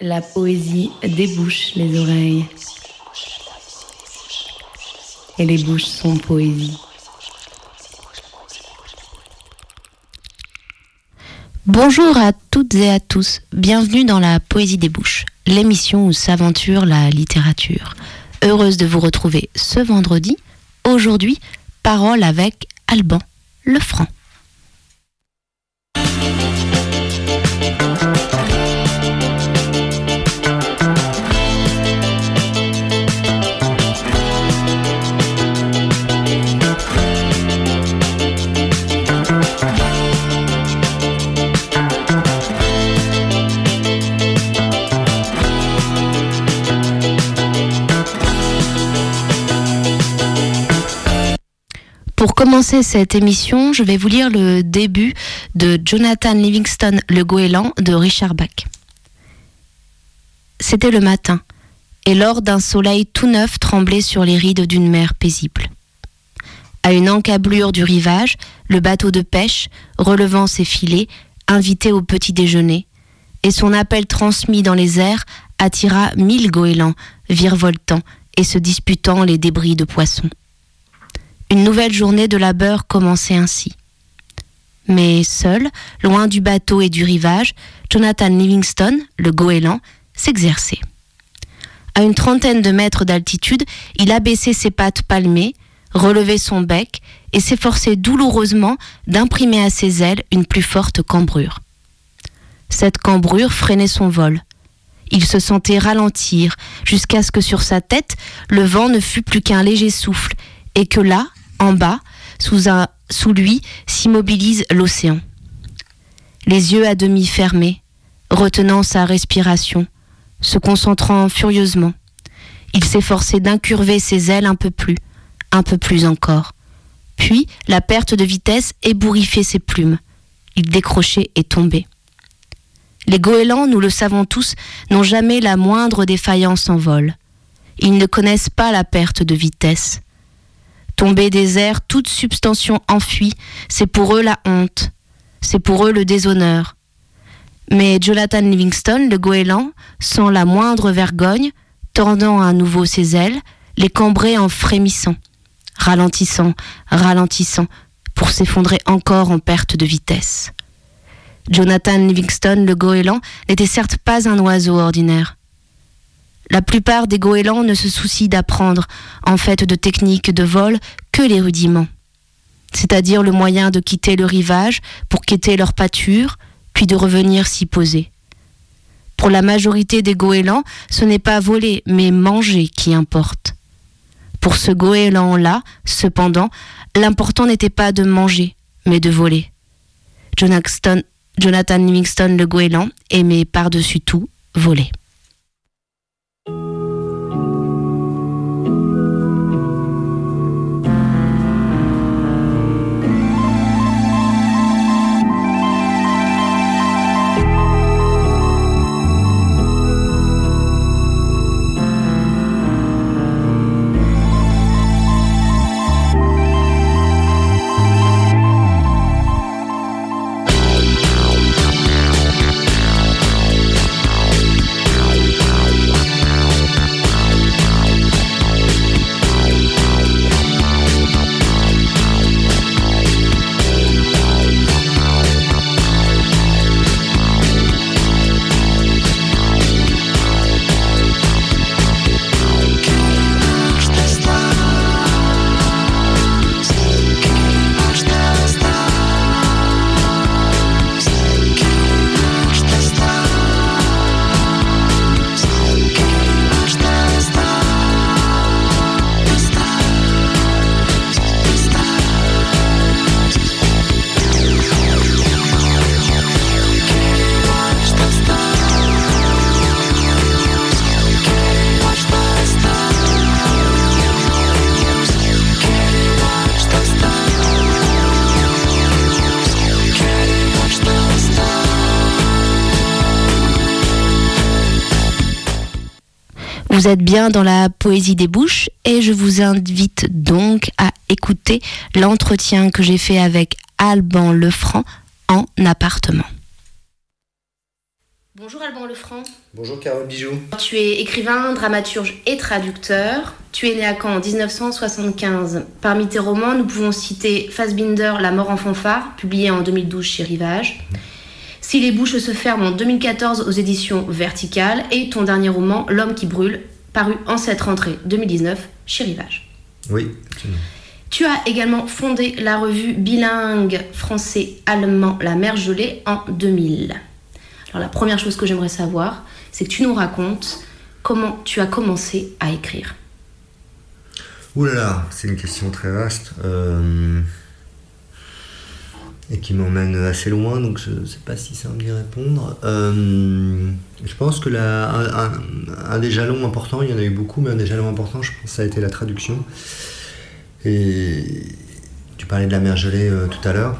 La poésie débouche les oreilles. Et les bouches sont poésie. Bonjour à toutes et à tous, bienvenue dans la Poésie des Bouches, l'émission où s'aventure la littérature. Heureuse de vous retrouver ce vendredi. Aujourd'hui, parole avec Alban Lefranc. Pour commencer cette émission, je vais vous lire le début de Jonathan Livingston Le Goéland de Richard Bach. C'était le matin, et lors d'un soleil tout neuf tremblait sur les rides d'une mer paisible. À une encablure du rivage, le bateau de pêche, relevant ses filets, invitait au petit déjeuner, et son appel transmis dans les airs attira mille goélands, virevoltant et se disputant les débris de poissons. Une nouvelle journée de labeur commençait ainsi. Mais seul, loin du bateau et du rivage, Jonathan Livingston, le goéland, s'exerçait. À une trentaine de mètres d'altitude, il abaissait ses pattes palmées, relevait son bec et s'efforçait douloureusement d'imprimer à ses ailes une plus forte cambrure. Cette cambrure freinait son vol. Il se sentait ralentir jusqu'à ce que sur sa tête, le vent ne fût plus qu'un léger souffle et que là, en bas, sous, lui, s'immobilise l'océan. Les yeux à demi fermés, retenant sa respiration, se concentrant furieusement, il s'efforçait d'incurver ses ailes un peu plus, un peu plus encore. Puis la perte de vitesse ébouriffait ses plumes. Il décrochait et tombait. Les goélands, nous le savons tous, n'ont jamais la moindre défaillance en vol. Ils ne connaissent pas la perte de vitesse. Tomber des airs, toute substantion enfuie, c'est pour eux la honte, c'est pour eux le déshonneur. Mais Jonathan Livingston, le goéland, sans la moindre vergogne, tordant à nouveau ses ailes, les cambrait en frémissant, ralentissant, ralentissant, pour s'effondrer encore en perte de vitesse. Jonathan Livingston, le goéland, n'était certes pas un oiseau ordinaire. La plupart des goélands ne se soucient d'apprendre, en fait de techniques de vol, que les rudiments, c'est-à-dire le moyen de quitter le rivage pour quitter leur pâture, puis de revenir s'y poser. Pour la majorité des goélands, ce n'est pas voler, mais manger qui importe. Pour ce goéland-là, cependant, l'important n'était pas de manger, mais de voler. Jonathan, Livingston le goéland aimait par-dessus tout voler. Vous êtes bien dans la poésie des bouches et je vous invite donc à écouter l'entretien que j'ai fait avec Alban Lefranc en appartement. Bonjour Alban Lefranc. Bonjour Carole Bijou. Tu es écrivain, dramaturge et traducteur. Tu es né à Caen en 1975. Parmi tes romans, nous pouvons citer Fassbinder, La mort en fanfare, publié en 2012 chez Rivage. Si les bouches se ferment en 2014 aux éditions Verticales et ton dernier roman, L'homme qui brûle, paru en cette rentrée 2019 chez Rivage. Oui, Tu as également fondé la revue bilingue français-allemand La Mer Gelée en 2000. Alors la première chose que j'aimerais savoir, c'est que tu nous racontes comment tu as commencé à écrire. Ouh là là, c'est une question très vaste euh, et qui m'emmène assez loin, donc je ne sais pas si ça me d'y répondre. Euh, je pense que un, des jalons importants, il y en a eu beaucoup, mais un des jalons importants, je pense, ça a été la traduction. Et tu parlais de la mer gelée euh, tout à l'heure.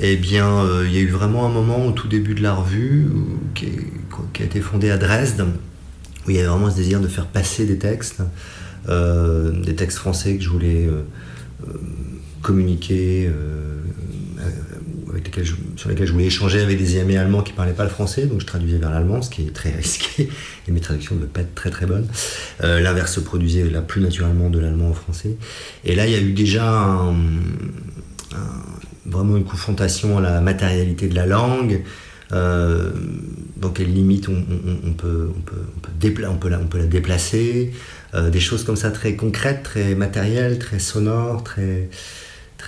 Eh bien, euh, il y a eu vraiment un moment au tout début de la revue qui, a été fondée à Dresde, où il y avait vraiment ce désir de faire passer des textes, des textes français que je voulais communiquer sur lesquels je voulais échanger avec des amis allemands qui ne parlaient pas le français, donc je traduisais vers l'allemand, ce qui est très risqué, et mes traductions ne devaient pas être très très bonnes. Euh, l'inverse se produisait plus naturellement de l'allemand au français. Et là, il y a eu déjà vraiment une confrontation à la matérialité de la langue. Euh, dans quelle limite on, peut, on, peut, on, peut, la, on peut la déplacer, euh, des choses comme ça très concrètes, très matérielles, très sonores, très,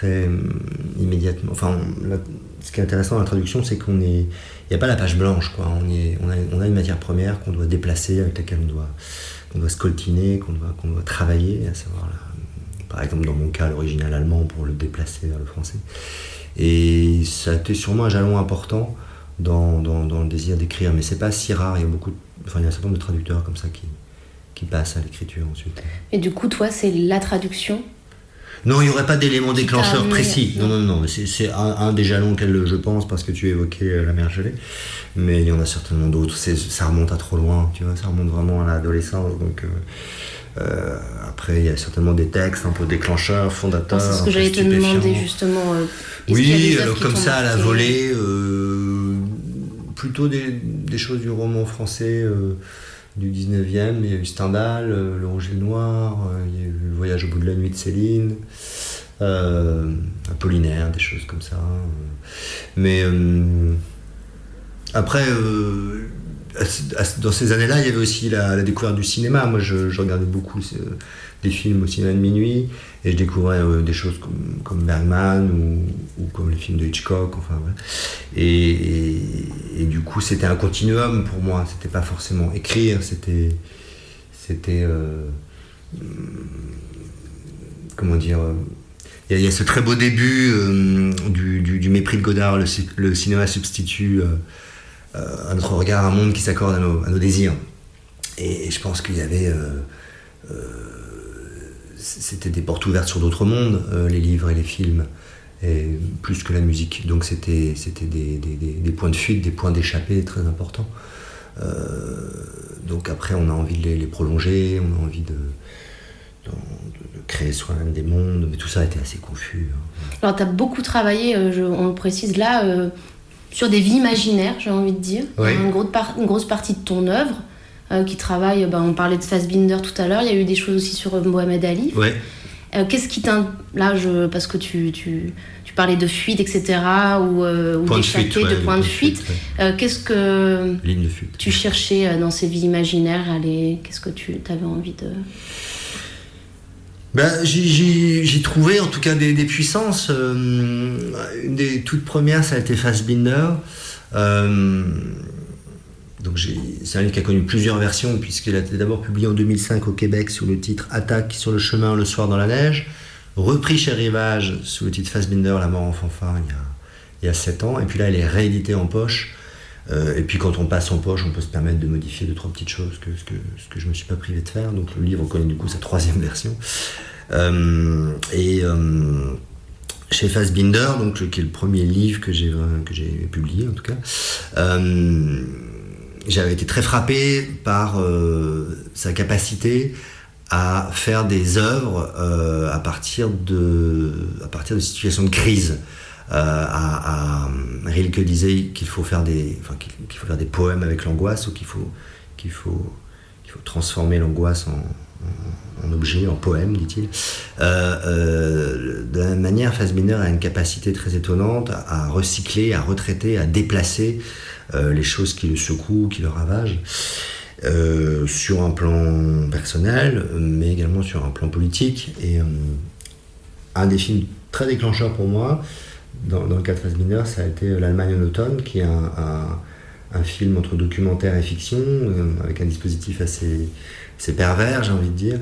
hum, immédiatement. Enfin, ce qui est intéressant dans la traduction, c'est qu'on est, il n'y a pas la page blanche, quoi. On, a, une matière première qu'on doit déplacer, avec laquelle on doit, on doit scoltiner, qu'on doit, qu'on travailler, à savoir, par exemple, dans mon cas, l'original allemand pour le déplacer vers le français. Et ça a été sûrement un jalon important dans, le désir d'écrire, mais c'est pas si rare. Il y a beaucoup, enfin, il y a un certain nombre de traducteurs comme ça qui passent à l'écriture ensuite. Et du coup, toi, c'est la traduction non, il n'y aurait pas d'élément déclencheur précis. Non, non, non. C'est un, des jalons auxquels je pense parce que tu évoquais euh, la mer gelée. Mais il y en a certainement d'autres. Ça remonte à trop loin, tu vois. Ça remonte vraiment à l'adolescence. Donc. Euh, euh, après, il y a certainement des textes un peu déclencheurs, fondateurs. C'est ce que j'allais te demander justement. oui, alors comme ça à la volée, plutôt des, choses du roman français du 19e. Il y a eu Stendhal, euh, Le Rouge et le Noir, euh, il y a eu Le Voyage au bout de la nuit de Céline, euh, Apollinaire, des choses comme ça. Mais après, dans ces années-là, il y avait aussi la, découverte du cinéma. Moi, je, regardais beaucoup des films au cinéma de minuit et je découvrais des choses comme, Bergman ou, comme les films de Hitchcock. Enfin, et, du coup, c'était un continuum pour moi. C'était pas forcément écrire, c'était. C'était. Euh, comment dire il y, a ce très beau début euh, du, mépris de Godard, le, cinéma substitue euh, à notre regard un monde qui s'accorde à nos, désirs. Et, je pense qu'il y avait c'était des portes ouvertes sur d'autres mondes, les livres et les films et plus que la musique. Donc c'était des, des, des, points de fuite, des points d'échappée très importants. Euh, donc après, on a envie de les, prolonger, on a envie de, de, créer soi-même des mondes, mais tout ça a été assez confus. Hein. Alors tu as beaucoup travaillé, euh, je, on le précise là, euh, sur des vies imaginaires, j'ai envie de dire. Une, grosse une, grosse partie de ton œuvre qui travaille, bah, on parlait de Fassbinder tout à l'heure, il y a eu des choses aussi sur Mohamed Ali. Ouais. Euh, qu'est-ce qui t'in... Là, je... parce que tu, tu, tu, parlais de fuite, etc., ou, euh, ou d'échapper, de, point de fuite. Euh, qu'est-ce que tu cherchais dans ces vies imaginaires Allez, qu'est-ce que tu avais envie de... Ben, j'ai trouvé en tout cas des, des puissances. une des toutes premières, ça a été Fassbinder. Donc c'est un livre qui a connu plusieurs versions, puisqu'il a été d'abord publié en 2005 au Québec sous le titre Attaque sur le chemin le soir dans la neige, repris chez Rivage sous le titre Fassbinder, La mort en fanfare, il y a, il y a 7 ans, et puis là, il est réédité en poche. Euh, et puis quand on passe en poche, on peut se permettre de modifier deux, trois petites choses que, ce, que, ce que je ne me suis pas privé de faire. Donc le livre connaît du coup sa troisième version. Euh, et euh, chez Fassbinder, donc, qui est le premier livre que j'ai publié en tout cas, j'avais été très frappé par euh, sa capacité à faire des œuvres euh, à, partir de, à partir de situations de crise, à, Rilke disait qu'il faut faire des, qu'il faut faire des poèmes avec l'angoisse ou qu'il faut, qu'il faut, qu'il faut transformer l'angoisse en, en, objet, en poème, dit-il. de la même manière, Fassbinder a une capacité très étonnante à, recycler, à retraiter, à déplacer les choses qui le secouent, qui le ravagent. Euh, sur un plan personnel, mais également sur un plan politique. Et euh, un des films très déclencheurs pour moi, dans, le cas de Fassbinder, ça a été L'Allemagne en automne, qui est un, film entre documentaire et fiction, euh, avec un dispositif assez c'est pervers, j'ai envie de dire,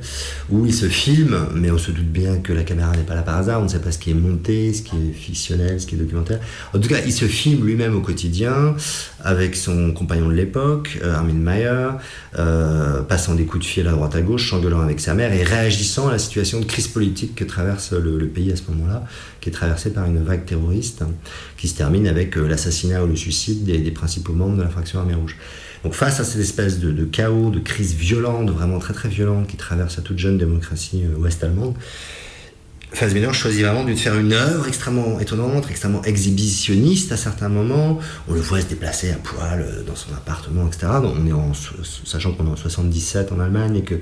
où il se filme, mais on se doute bien que la caméra n'est pas là par hasard, on ne sait pas ce qui est monté, ce qui est fictionnel, ce qui est documentaire. En tout cas, il se filme lui-même au quotidien, avec son compagnon de l'époque, euh, Armin Mayer, euh, passant des coups de fil à droite à gauche, s'engueulant avec sa mère et réagissant à la situation de crise politique que traverse le, pays à ce moment-là, qui est traversé par une vague terroriste, qui se termine avec euh, l'assassinat ou le suicide des, des principaux membres de la fraction Armée Rouge. Donc face à cette espèce de, chaos, de crise violente, vraiment très très violente qui traverse la toute jeune démocratie euh, ouest-allemande, Fassbinder choisit vraiment de faire une œuvre extrêmement étonnante, extrêmement exhibitionniste à certains moments. On le voit se déplacer à poil euh, dans son appartement, etc. on est en, sachant qu'on est en 77 en Allemagne et que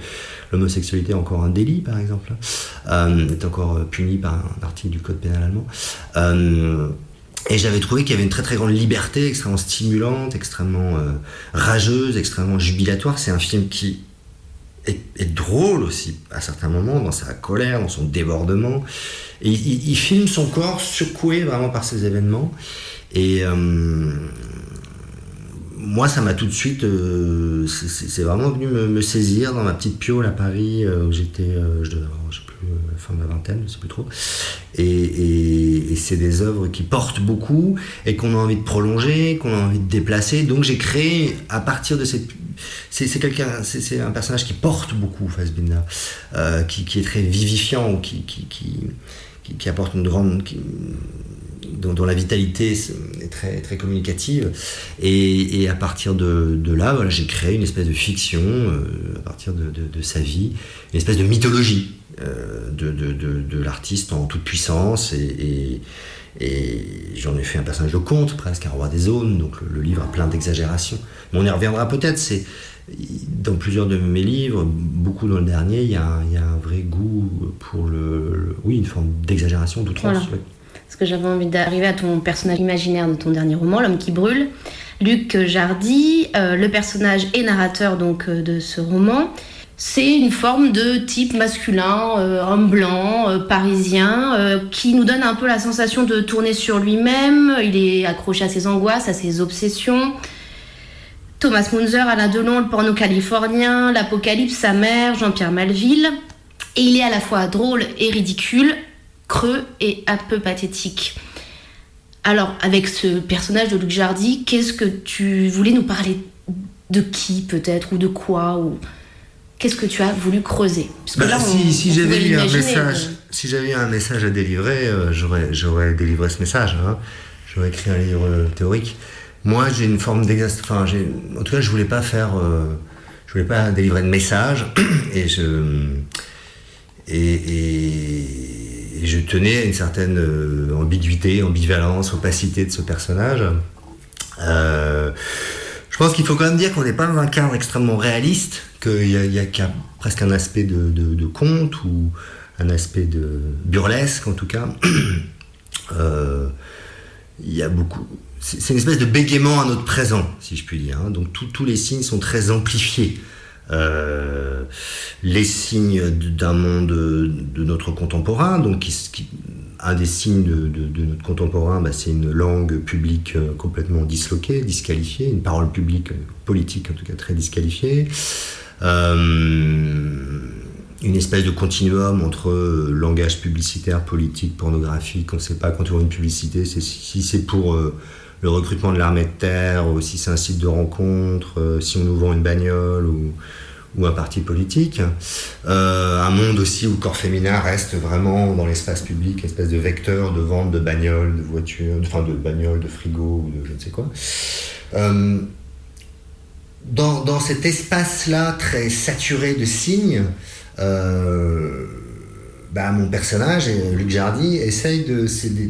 l'homosexualité est encore un délit, par exemple, euh, est encore puni par un article du code pénal allemand. Et j'avais trouvé qu'il y avait une très très grande liberté, extrêmement stimulante, extrêmement euh, rageuse, extrêmement jubilatoire. C'est un film qui est, drôle aussi à certains moments, dans sa colère, dans son débordement. Il, filme son corps secoué vraiment par ces événements. Et euh, moi, ça m'a tout de suite. Euh, c'est vraiment venu me, saisir dans ma petite piole à Paris, où j'étais. je devais je plus, la fin de la vingtaine, je sais plus trop. Et, c'est des œuvres qui portent beaucoup et qu'on a envie de prolonger, qu'on a envie de déplacer. Donc j'ai créé à partir de cette c'est quelqu'un c'est un personnage qui porte beaucoup Fassbinder euh, qui, qui, est très vivifiant qui qui, qui, apporte une grande dont, la vitalité est très, très communicative. Et, à partir de, de là, voilà, j'ai créé une espèce de fiction, euh, à partir de, de, sa vie, une espèce de mythologie euh, de, l'artiste en toute puissance. Et, et, j'en ai fait un personnage de conte, presque un roi des zones, donc le, livre a plein d'exagérations. Mais on y reviendra peut-être, c'est dans plusieurs de mes livres, beaucoup dans le dernier, il y a, il y a un vrai goût pour le, oui, une forme d'exagération, d'outrance. Parce que j'avais envie d'arriver à ton personnage imaginaire de ton dernier roman, L'homme qui brûle. Luc Jardy, euh, le personnage et narrateur donc euh, de ce roman, c'est une forme de type masculin, euh, homme blanc, euh, parisien, euh, qui nous donne un peu la sensation de tourner sur lui-même. Il est accroché à ses angoisses, à ses obsessions. Thomas Munzer, Alain Delon, le porno californien, l'Apocalypse, sa mère, Jean-Pierre Malville. Et il est à la fois drôle et ridicule, creux et un peu pathétique. Alors, avec ce personnage de Luc Jardy, qu'est-ce que tu voulais nous parler De qui peut-être Ou de quoi ou qu'est-ce que tu as voulu creuser? Bah, si, j'avais eu un message, si j'avais un message à délivrer, euh, j'aurais, j'aurais délivré ce message. Hein. J'aurais écrit un livre théorique. Moi, j'ai une forme d'exaste. Enfin, en tout cas, je voulais pas faire. Euh, je voulais pas délivrer de message. et je. Et, je tenais à une certaine euh, ambiguïté, ambivalence, opacité de ce personnage. Je pense qu'il faut quand même dire qu'on n'est pas dans un cadre extrêmement réaliste qu'il y a, presque un aspect de, conte ou un aspect de burlesque en tout cas. Euh, il y a beaucoup. C'est une espèce de bégaiement à notre présent, si je puis dire. Hein. Donc tous les signes sont très amplifiés. Euh, les signes d'un monde de, notre contemporain, donc un des signes de, notre contemporain, bah, c'est une langue publique euh, complètement disloquée, disqualifiée, une parole publique politique en tout cas très disqualifiée. Euh, une espèce de continuum entre euh, langage publicitaire, politique, pornographique. On ne sait pas quand on voit une publicité, si c'est pour euh, le recrutement de l'armée de terre, ou si c'est un site de rencontre, si on nous vend une bagnole ou, ou un parti politique. un monde aussi où le corps féminin reste vraiment dans l'espace public, espèce de vecteur de vente de bagnoles, de voitures, enfin de bagnoles, de frigo ou de je ne sais quoi dans, cet espace-là très saturé de signes, euh, bah, mon personnage, Luc Jardy, essaye de,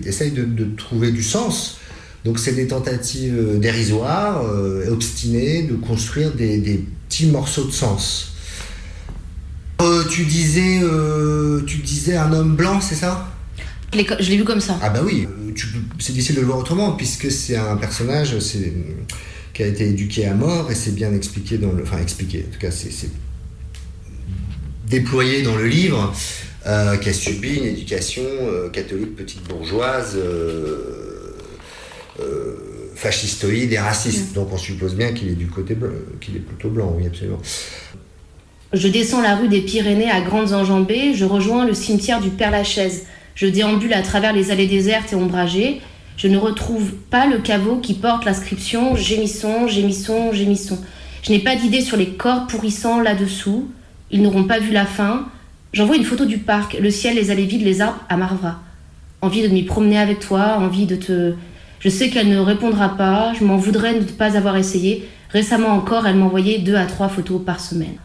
essaye de, trouver du sens. Donc c'est des tentatives dérisoires, euh, obstinées, de construire des, petits morceaux de sens. Euh, tu disais, euh, tu disais un homme blanc, c'est ça? Je l'ai vu comme ça. Ah bah oui, c'est difficile de le voir autrement puisque c'est un personnage qui a été éduqué à mort et c'est bien expliqué dans le, enfin expliqué. En tout cas, c'est déployé dans le livre. Euh, qui a subi une éducation euh, catholique petite bourgeoise, euh, fascistoïde et raciste. Mm. Donc on suppose bien qu'il est du côté qu'il est plutôt blanc, oui absolument. Je descends la rue des Pyrénées à grandes enjambées, je rejoins le cimetière du Père-Lachaise. Je déambule à travers les allées désertes et ombragées. Je ne retrouve pas le caveau qui porte l'inscription Gémissons, gémissons, gémissons. Je n'ai pas d'idée sur les corps pourrissants là-dessous. Ils n'auront pas vu la fin. J'envoie une photo du parc, le ciel, les allées vides, les arbres à Marvra. Envie de m'y promener avec toi, envie de te. Je sais qu'elle ne répondra pas, je m'en voudrais de ne pas avoir essayé. Récemment encore, elle m'envoyait deux à trois photos par semaine.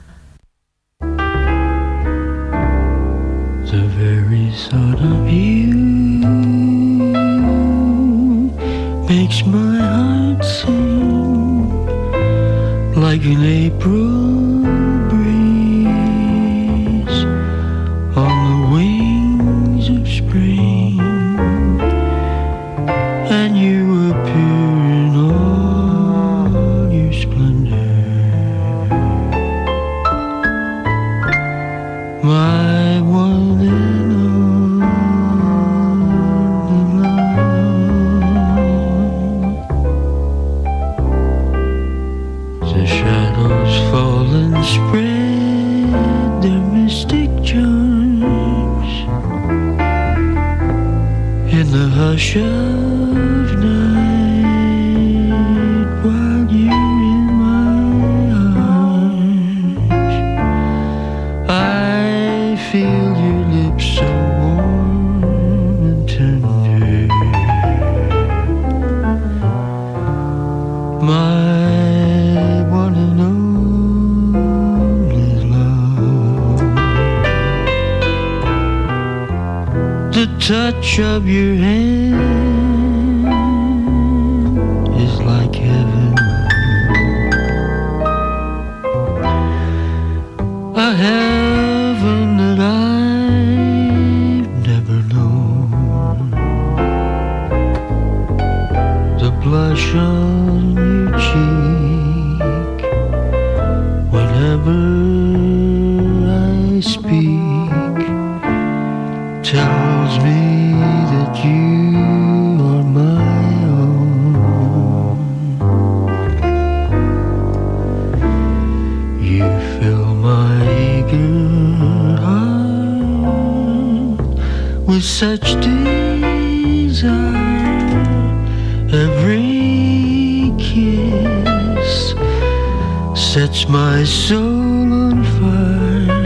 sets my soul on fire.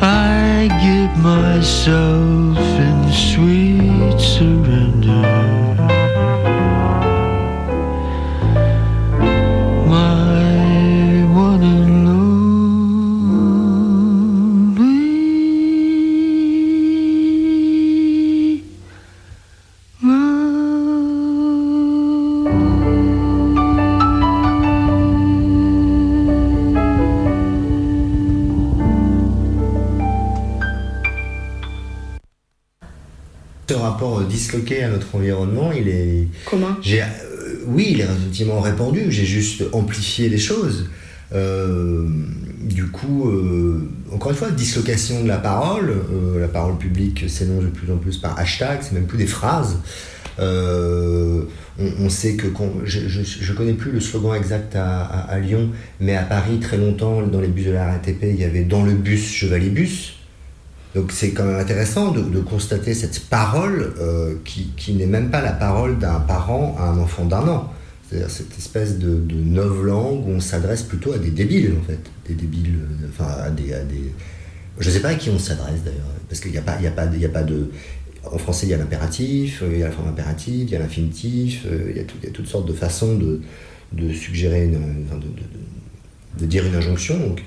I give myself in sweet surrender. À notre environnement, il est. Comment? J'ai, euh, Oui, il est relativement répandu. J'ai juste amplifié les choses. Euh, du coup, euh, encore une fois, dislocation de la parole. la parole publique s'énonce de plus en plus par hashtag, c'est même plus des phrases. On, sait que je, ne connais plus le slogan exact à, à, Lyon, mais à Paris très longtemps dans les bus de la RATP, il y avait dans le bus chevalier bus. Donc c'est quand même intéressant de, constater cette parole euh, qui, n'est même pas la parole d'un parent à un enfant d'un an. C'est-à-dire cette espèce de, de langue où on s'adresse plutôt à des débiles en fait. Des débiles, euh, enfin à des, Je ne sais pas à qui on s'adresse d'ailleurs, parce qu'il n'y a, pas, a, a pas de... En français, il y a l'impératif, il y a la forme impérative, il y a l'infinitif, euh, il, y a toutes sortes de façons de, suggérer, de, dire une injonction. Donc,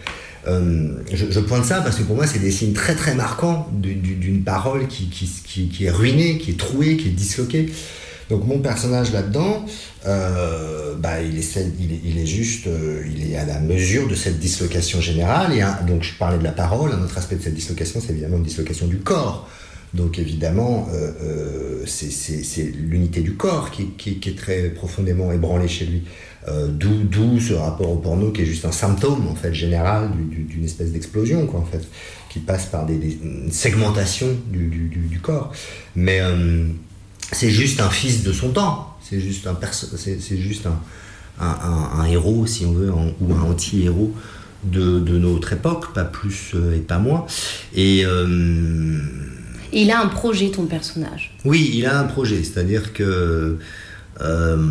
je, pointe ça parce que pour moi, c'est des signes très très marquants d'une parole qui, qui, est ruinée, qui est trouée, qui est disloquée. Donc mon personnage là-dedans, euh, bah, il, est, il, juste, euh, il est à la mesure de cette dislocation générale. Et donc je parlais de la parole, un autre aspect de cette dislocation, c'est évidemment une dislocation du corps. Donc évidemment, euh, c'est l'unité du corps qui, est très profondément ébranlée chez lui. D'où ce rapport au porno qui est juste un symptôme en fait général d'une espèce d'explosion quoi en fait, qui passe par des, une segmentation du, du corps. Mais c'est juste un fils de son temps. C'est juste un c'est juste un, héros, si on veut, ou un anti-héros de, notre époque, pas plus euh, et pas moins. Et euh, il a un projet, ton personnage. Oui, il a un projet, c'est-à-dire que euh,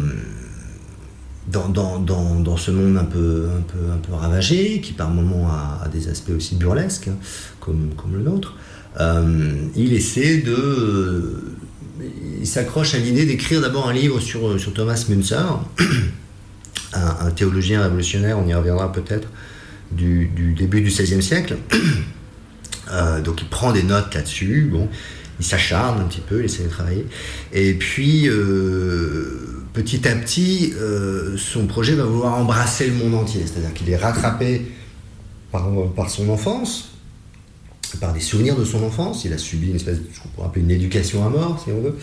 dans, ce monde un peu, un, peu, un peu ravagé, qui par moments a, des aspects aussi burlesques, hein, comme, le nôtre, il essaie de il s'accroche à l'idée d'écrire d'abord un livre sur, euh, Thomas Münzer, un, théologien révolutionnaire, on y reviendra peut-être, du, début du XVIe siècle. Euh, donc il prend des notes là-dessus, bon, il s'acharne un petit peu, il essaie de travailler. Et puis, euh, petit à petit, son projet va vouloir embrasser le monde entier, c'est-à-dire qu'il est rattrapé par, par son enfance, par des souvenirs de son enfance. Il a subi une espèce, je pourrais appeler une éducation à mort, si on veut,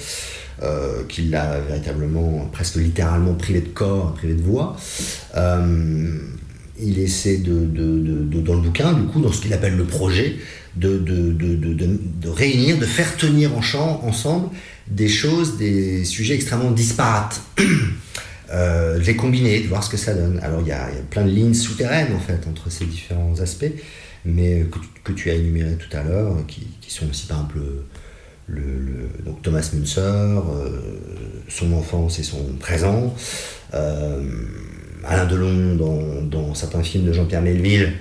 euh, qu'il l'a véritablement, presque littéralement privé de corps, privé de voix. Euh, il essaie de, dans le bouquin, du coup, dans ce qu'il appelle le projet, de, réunir, de faire tenir en chant ensemble des choses, des sujets extrêmement disparates. Euh, les combiner, de voir ce que ça donne. Alors il y, a, plein de lignes souterraines en fait entre ces différents aspects mais que, tu as énuméré tout à l'heure, qui, sont aussi par exemple le, Thomas Münzer, euh, son enfance et son présent, euh, Alain Delon dans, dans, certains films de Jean-Pierre Melville,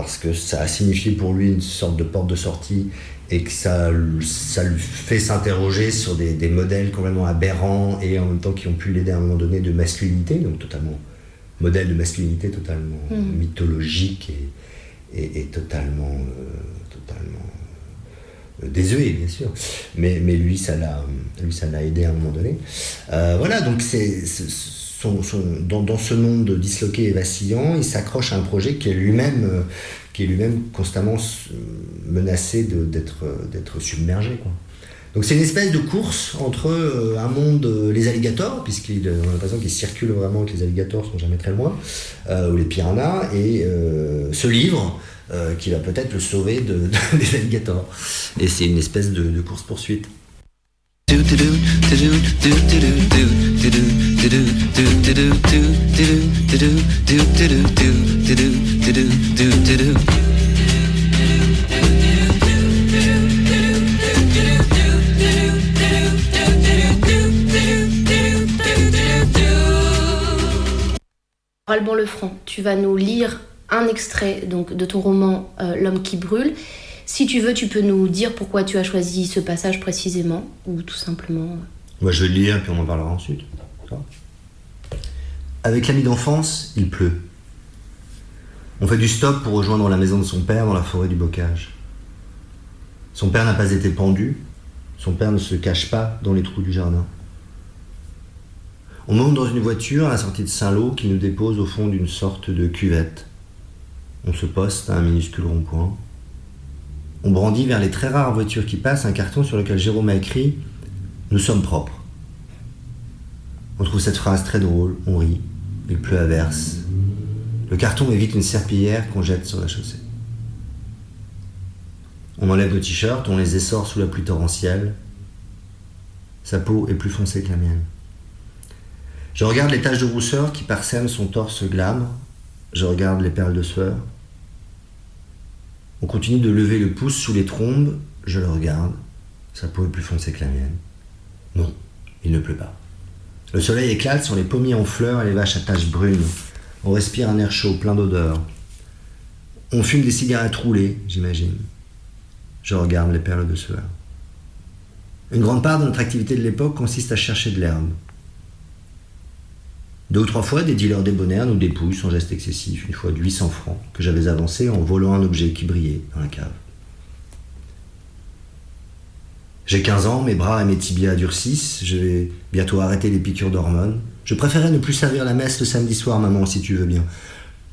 parce que ça a signifié pour lui une sorte de porte de sortie et que ça, ça lui fait s'interroger sur des, des, modèles complètement aberrants et en même temps qui ont pu l'aider à un moment donné de masculinité, donc totalement modèle de masculinité totalement mmh. mythologique et, totalement, euh, totalement euh, désuet, bien sûr. Mais, mais lui, ça l'a, lui, ça l'a aidé à un moment donné. Euh, voilà, donc c'est, dans, ce monde disloqué et vacillant, il s'accroche à un projet qui est lui-même, qui est lui-même constamment menacé d'être, submergé. Donc c'est une espèce de course entre euh, un monde, euh, les alligators, puisqu'on a l'impression qu'ils circulent vraiment, que les alligators sont jamais très loin, euh, ou les piranhas, et ce livre qui va peut-être le sauver de, des alligators. Et c'est une espèce de course-poursuite. Alban Lefranc, tu vas nous lire un extrait donc, de ton roman euh, L'homme qui brûle. Si tu veux, tu peux nous dire pourquoi tu as choisi ce passage précisément, ou tout simplement. Euh. Moi, je vais le lire, puis on en parlera ensuite. Avec l'ami d'enfance, il pleut. On fait du stop pour rejoindre la maison de son père dans la forêt du bocage. Son père n'a pas été pendu, son père ne se cache pas dans les trous du jardin. On monte dans une voiture à la sortie de Saint-Lô qui nous dépose au fond d'une sorte de cuvette. On se poste à un minuscule rond-point. On brandit vers les très rares voitures qui passent un carton sur lequel Jérôme a écrit Nous sommes propres. On trouve cette phrase très drôle, on rit, il pleut à verse. Le carton évite une serpillière qu'on jette sur la chaussée. On enlève nos t-shirts, on les essore sous la pluie torrentielle. Sa peau est plus foncée que la mienne. Je regarde les taches de rousseur qui parsèment son torse glabre. Je regarde les perles de sueur. On continue de lever le pouce sous les trombes. Je le regarde. Sa peau est plus foncée que la mienne. Non, il ne pleut pas. Le soleil éclate sur les pommiers en fleurs et les vaches à taches brunes. On respire un air chaud, plein d'odeurs. On fume des cigarettes roulées, j'imagine. Je regarde les perles de sueur. Une grande part de notre activité de l'époque consiste à chercher de l'herbe. Deux ou trois fois, des dealers débonnaires nous dépouillent sans geste excessif, une fois de 800 francs que j'avais avancé en volant un objet qui brillait dans la cave. J'ai 15 ans, mes bras et mes tibias durcissent, je vais bientôt arrêter les piqûres d'hormones. Je préférais ne plus servir la messe le samedi soir, maman, si tu veux bien.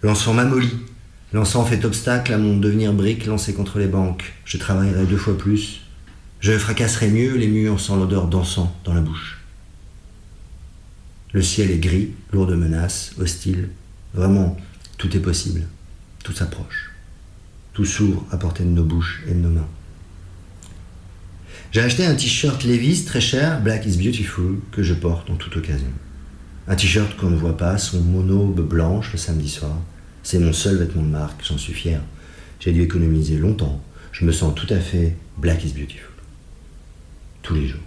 L'enfant m'amollit. L'encens fait obstacle à mon devenir brique lancé contre les banques. Je travaillerai deux fois plus. Je fracasserai mieux les murs sans l'odeur d'encens dans la bouche. Le ciel est gris, lourd de menaces, hostile. Vraiment, tout est possible. Tout s'approche. Tout s'ouvre à portée de nos bouches et de nos mains. J'ai acheté un t-shirt Levi's très cher, Black is Beautiful, que je porte en toute occasion. Un t-shirt qu'on ne voit pas, son monobe blanche le samedi soir. C'est mon seul vêtement de marque, j'en suis fier. J'ai dû économiser longtemps. Je me sens tout à fait Black is Beautiful. Tous les jours.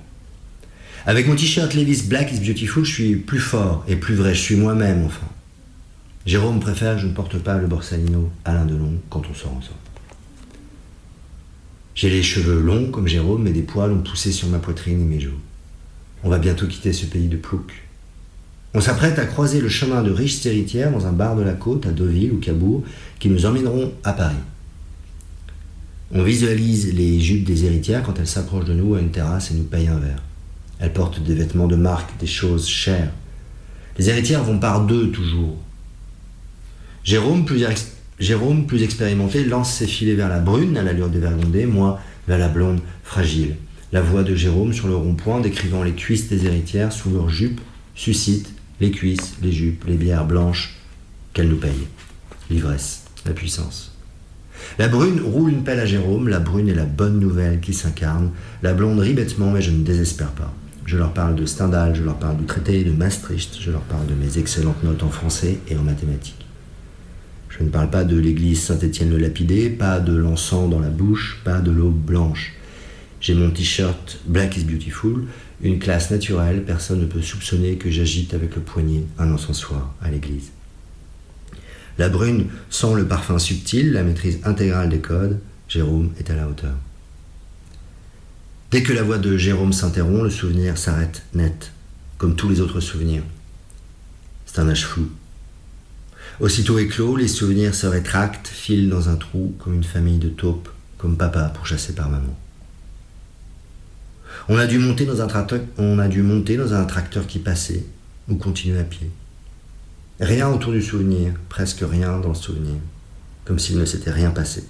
Avec mon t-shirt Levi's Black is Beautiful, je suis plus fort et plus vrai. Je suis moi-même, enfin. Jérôme préfère je ne porte pas le Borsalino Alain Delon quand on sort ensemble. J'ai les cheveux longs comme Jérôme, mais des poils ont poussé sur ma poitrine et mes joues. On va bientôt quitter ce pays de plouc. On s'apprête à croiser le chemin de riches héritières dans un bar de la côte à Deauville ou Cabourg qui nous emmèneront à Paris. On visualise les jupes des héritières quand elles s'approchent de nous à une terrasse et nous payent un verre. Elles portent des vêtements de marque, des choses chères. Les héritières vont par deux toujours. Jérôme, plus Jérôme, plus expérimenté, lance ses filets vers la brune à l'allure des vergondés, moi vers la blonde fragile. La voix de Jérôme sur le rond-point décrivant les cuisses des héritières sous leurs jupes suscite les cuisses, les jupes, les bières blanches qu'elles nous payent. L'ivresse, la puissance. La brune roule une pelle à Jérôme, la brune est la bonne nouvelle qui s'incarne, la blonde rit bêtement mais je ne désespère pas. Je leur parle de Stendhal, je leur parle du traité de Maastricht, je leur parle de mes excellentes notes en français et en mathématiques. Je ne parle pas de l'église Saint-Étienne le Lapidé, pas de l'encens dans la bouche, pas de l'eau blanche. J'ai mon t-shirt Black is Beautiful, une classe naturelle, personne ne peut soupçonner que j'agite avec le poignet un encensoir à l'église. La brune sent le parfum subtil, la maîtrise intégrale des codes, Jérôme est à la hauteur. Dès que la voix de Jérôme s'interrompt, le souvenir s'arrête net, comme tous les autres souvenirs. C'est un âge flou, Aussitôt éclos, les souvenirs se rétractent, filent dans un trou comme une famille de taupes, comme papa pour chasser par maman. On a dû monter dans un tracteur, on a dû monter dans un tracteur qui passait, ou continuer à pied. Rien autour du souvenir, presque rien dans le souvenir, comme s'il ne s'était rien passé.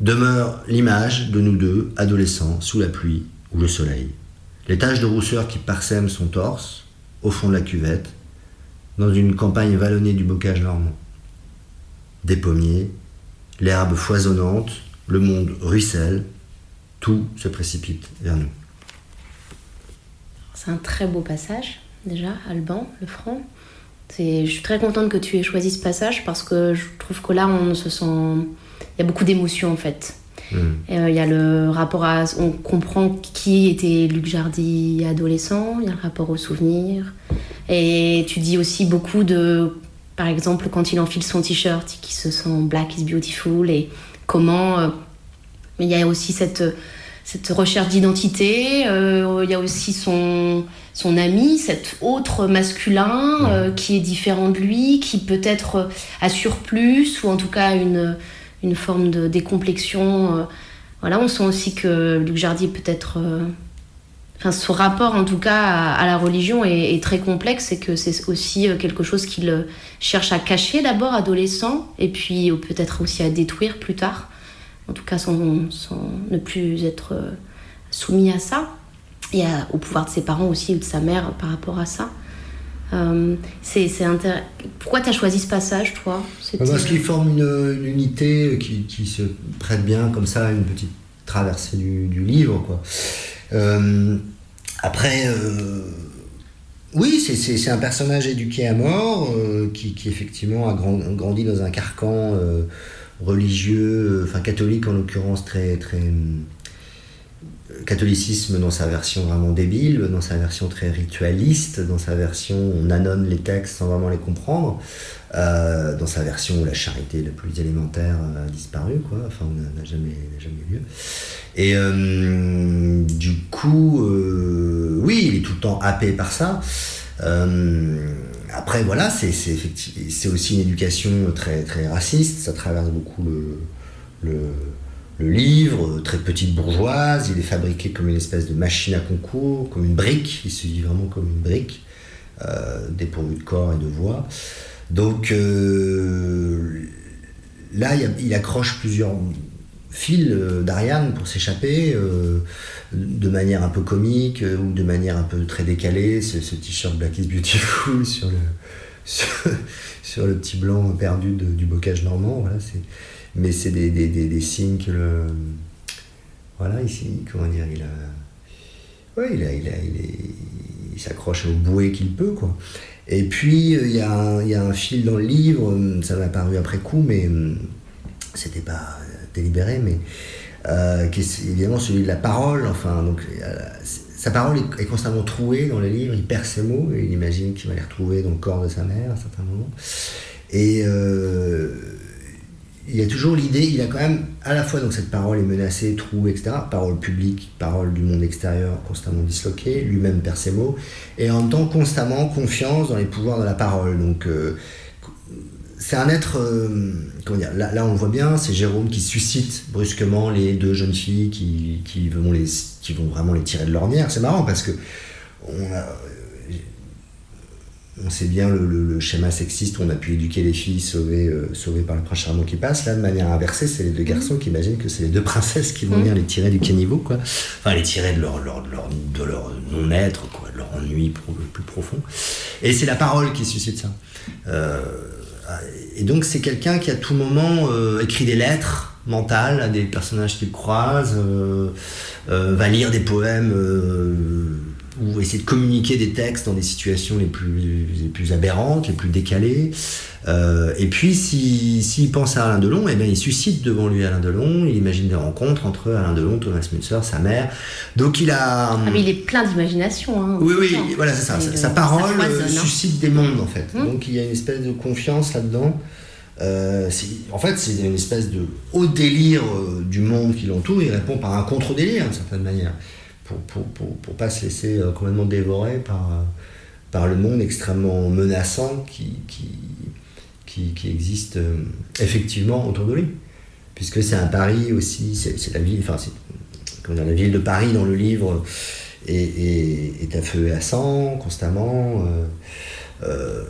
Demeure l'image de nous deux, adolescents, sous la pluie ou le soleil. Les taches de rousseur qui parsèment son torse, au fond de la cuvette, dans une campagne vallonnée du bocage normand. Des pommiers, l'herbe foisonnante, le monde ruisselle, tout se précipite vers nous. C'est un très beau passage, déjà, Alban, le front. Je suis très contente que tu aies choisi ce passage parce que je trouve que là, on se sent. Il y a beaucoup d'émotions en fait. Hmm. Euh, il y a le rapport à. On comprend qui était Luc Jardy adolescent, il y a le rapport aux souvenirs. Et tu dis aussi beaucoup de. Par exemple, quand il enfile son t-shirt, qui se sent Black is Beautiful, et comment. Euh, il y a aussi cette, cette recherche d'identité, euh, il y a aussi son, son ami, cet autre masculin qui est différent de lui, qui peut-être assure plus, ou en tout cas une une forme de décomplexion. Euh, voilà, on sent aussi que Luc Jardy peut-être. Euh, enfin, ce rapport en tout cas à, la religion est, très complexe et que c'est aussi euh, quelque chose qu'il cherche à cacher d'abord adolescent et puis peut-être aussi à détruire plus tard. En tout cas, sans, ne plus être soumis à ça et au pouvoir de ses parents aussi ou de sa mère par rapport à ça. Euh, c'est Pourquoi tu as choisi ce passage, toi? Parce qu'il forme une, unité qui, se prête bien comme ça à une petite traversée du, livre. Quoi. Euh, après, euh, oui, c'est un personnage éduqué à mort qui, effectivement a grandi dans un carcan religieux, enfin catholique en l'occurrence, très, très catholicisme dans sa version vraiment débile, dans sa version très ritualiste, dans sa version on annonce les textes sans vraiment les comprendre, euh, dans sa version où la charité la plus élémentaire a disparu, quoi, enfin n'a jamais, jamais eu lieu. Et euh, du coup, euh, oui, il est tout le temps happé par ça. après, voilà, c'est aussi une éducation très, très raciste, ça traverse beaucoup le, livre, très petite bourgeoise, il est fabriqué comme une espèce de machine à concours, comme une brique, il se dit vraiment comme une brique, euh, dépourvue de corps et de voix. Donc euh, là, il, accroche plusieurs fils euh, d'Ariane pour s'échapper, euh, de manière un peu comique ou de manière un peu très décalée. Ce, t-shirt Black is Beautiful sur le, sur, le petit blanc perdu du bocage normand. Voilà, mais c'est des, des, des, signes que le. Voilà, ici, comment dire, il. Ouais, il, a, il, a, il, s'accroche au bouée qu'il peut, quoi. Et puis, il y, a un fil dans le livre, ça m'a paru après coup, mais c'était pas délibéré, mais euh, évidemment celui de la parole. Enfin, donc, euh, sa parole est, constamment trouée dans le livre, il perd ses mots, et il imagine qu'il va les retrouver dans le corps de sa mère à un certain moment. Et euh, il y a toujours l'idée, il a quand même à la fois donc cette parole est menacée, trouée, etc. Parole publique, parole du monde extérieur constamment disloquée, lui-même perd mots, et en même temps constamment confiance dans les pouvoirs de la parole. Donc c'est un être, euh, comment dire, là, on le voit bien, c'est Jérôme qui suscite brusquement les deux jeunes filles qui, qui, vont, les, qui vont vraiment les tirer de l'ornière. C'est marrant parce que on sait bien le, schéma sexiste on a pu éduquer les filles sauvées, euh, sauvées par le prince charmant qui passe. Là, de manière inversée, c'est les deux garçons qui imaginent que c'est les deux princesses qui vont mmh. venir les tirer du caniveau, quoi. Enfin, les tirer de leur, leur, de leur non-être, quoi, de leur ennui le plus profond. Et c'est la parole qui suscite ça. Euh, et donc c'est quelqu'un qui à tout moment euh, écrit des lettres mentales à des personnages qu'il croise, euh, euh, va lire des poèmes ou essayer de communiquer des textes dans des situations les plus, les plus aberrantes, les plus décalées. Euh, et puis, s'il si, pense à Alain Delon, eh bien, il suscite devant lui Alain Delon, il imagine des rencontres entre Alain Delon, Thomas Müntzer, sa mère. Donc, il a. Ah, mais il est plein d'imagination. Hein, oui, oui, voilà, c'est ça. Sa, parole suscite des mondes, en fait. Hum. Donc, il y a une espèce de confiance là-dedans. Euh, en fait, c'est une espèce de haut délire euh, du monde qui l'entoure. Il répond par un contre-délire, d'une certaine manière pour, pour, pour, pour, pas se laisser euh, complètement dévorer par, euh, par le monde extrêmement menaçant qui, qui, qui, existe euh, effectivement autour de lui. Puisque c'est un Paris aussi, c'est la ville, enfin, dire, la ville de Paris dans le livre est, est, est à feu et à sang constamment. Le,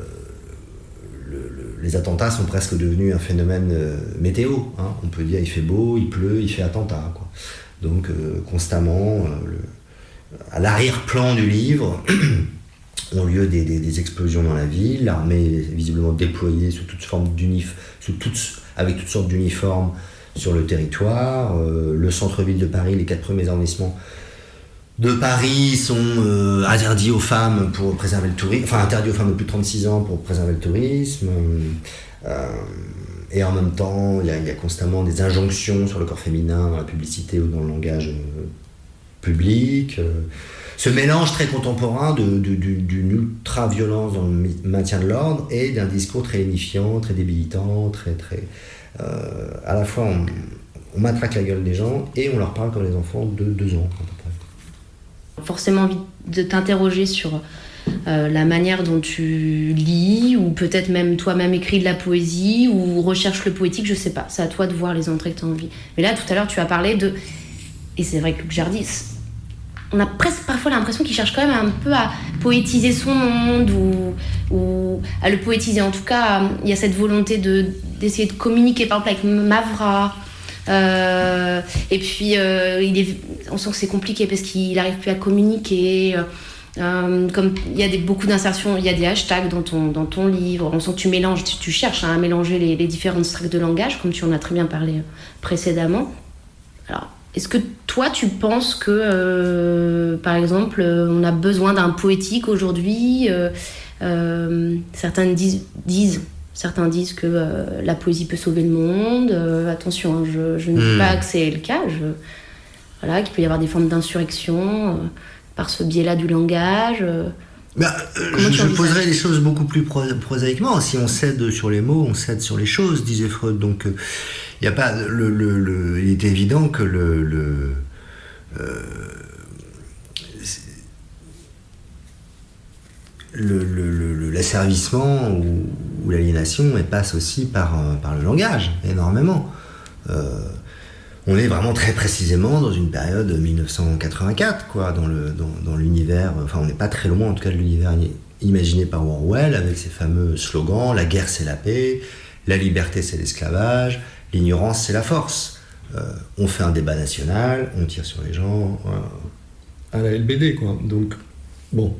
les attentats sont presque devenus un phénomène météo. Hein. On peut dire il fait beau, il pleut, il fait attentat. Donc euh, constamment, euh, à l'arrière-plan du livre, ont lieu des, explosions dans la ville. L'armée est visiblement déployée sous toutes formes sous toutes, avec toutes sortes d'uniformes sur le territoire. Euh, le centre-ville de Paris, les quatre premiers arrondissements de Paris sont interdits aux femmes pour préserver le tourisme, enfin interdits aux femmes de plus de 36 ans pour préserver le tourisme. Et en même temps, il y, a constamment des injonctions sur le corps féminin dans la publicité ou dans le langage euh, public. Euh. ce mélange très contemporain d'une ultra-violence dans le maintien de l'ordre et d'un discours très unifiant, très débilitant, très. très euh, à la fois, on, on, matraque la gueule des gens et on leur parle comme les enfants de deux ans, à peu. Forcément envie de t'interroger sur euh, la manière dont tu lis, ou peut-être même toi-même écris de la poésie, ou recherches le poétique, je sais pas. C'est à toi de voir les entrées que tu as envie. Mais là, tout à l'heure, tu as parlé de. Et c'est vrai que Luc Jardy, on a presque parfois l'impression qu'il cherche quand même un peu à poétiser son monde, ou, ou à le poétiser. En tout cas, il y a cette volonté de, d'essayer de communiquer, par exemple, avec Mavra. Euh, et puis, euh, il est, on sent que c'est compliqué parce qu'il n'arrive plus à communiquer. Euh, comme il y a des, beaucoup d'insertions, il y a des hashtags dans ton, dans ton livre, on sent que tu mélanges, tu, cherches hein, à mélanger les, différentes tracks de langage, comme tu en as très bien parlé euh, précédemment. Alors, est-ce que toi, tu penses que, euh, par exemple, on a besoin d'un poétique aujourd'hui Certains disent, disent, certains disent que la poésie peut sauver le monde. attention, hein, je, je, ne dis hmm. pas que c'est le cas. Je, voilà, qu'il peut y avoir des formes d'insurrection par ce biais-là du langage euh, bah, euh, je, poserais les choses beaucoup plus prosaïquement. Si on cède sur les mots, on cède sur les choses, disait Freud. Donc, il euh, a pas le, il est évident que le, l'asservissement ou, l'aliénation passe aussi par, euh, par le langage, énormément. Euh, on est vraiment très précisément dans une période 1984, quoi, dans, le, dans, l'univers, enfin on n'est pas très loin en tout cas de l'univers imaginé par Orwell, avec ses fameux slogans, la guerre c'est la paix, la liberté c'est l'esclavage, l'ignorance c'est la force. Euh, on fait un débat national, on tire sur les gens, à la LBD, quoi. Donc, bon.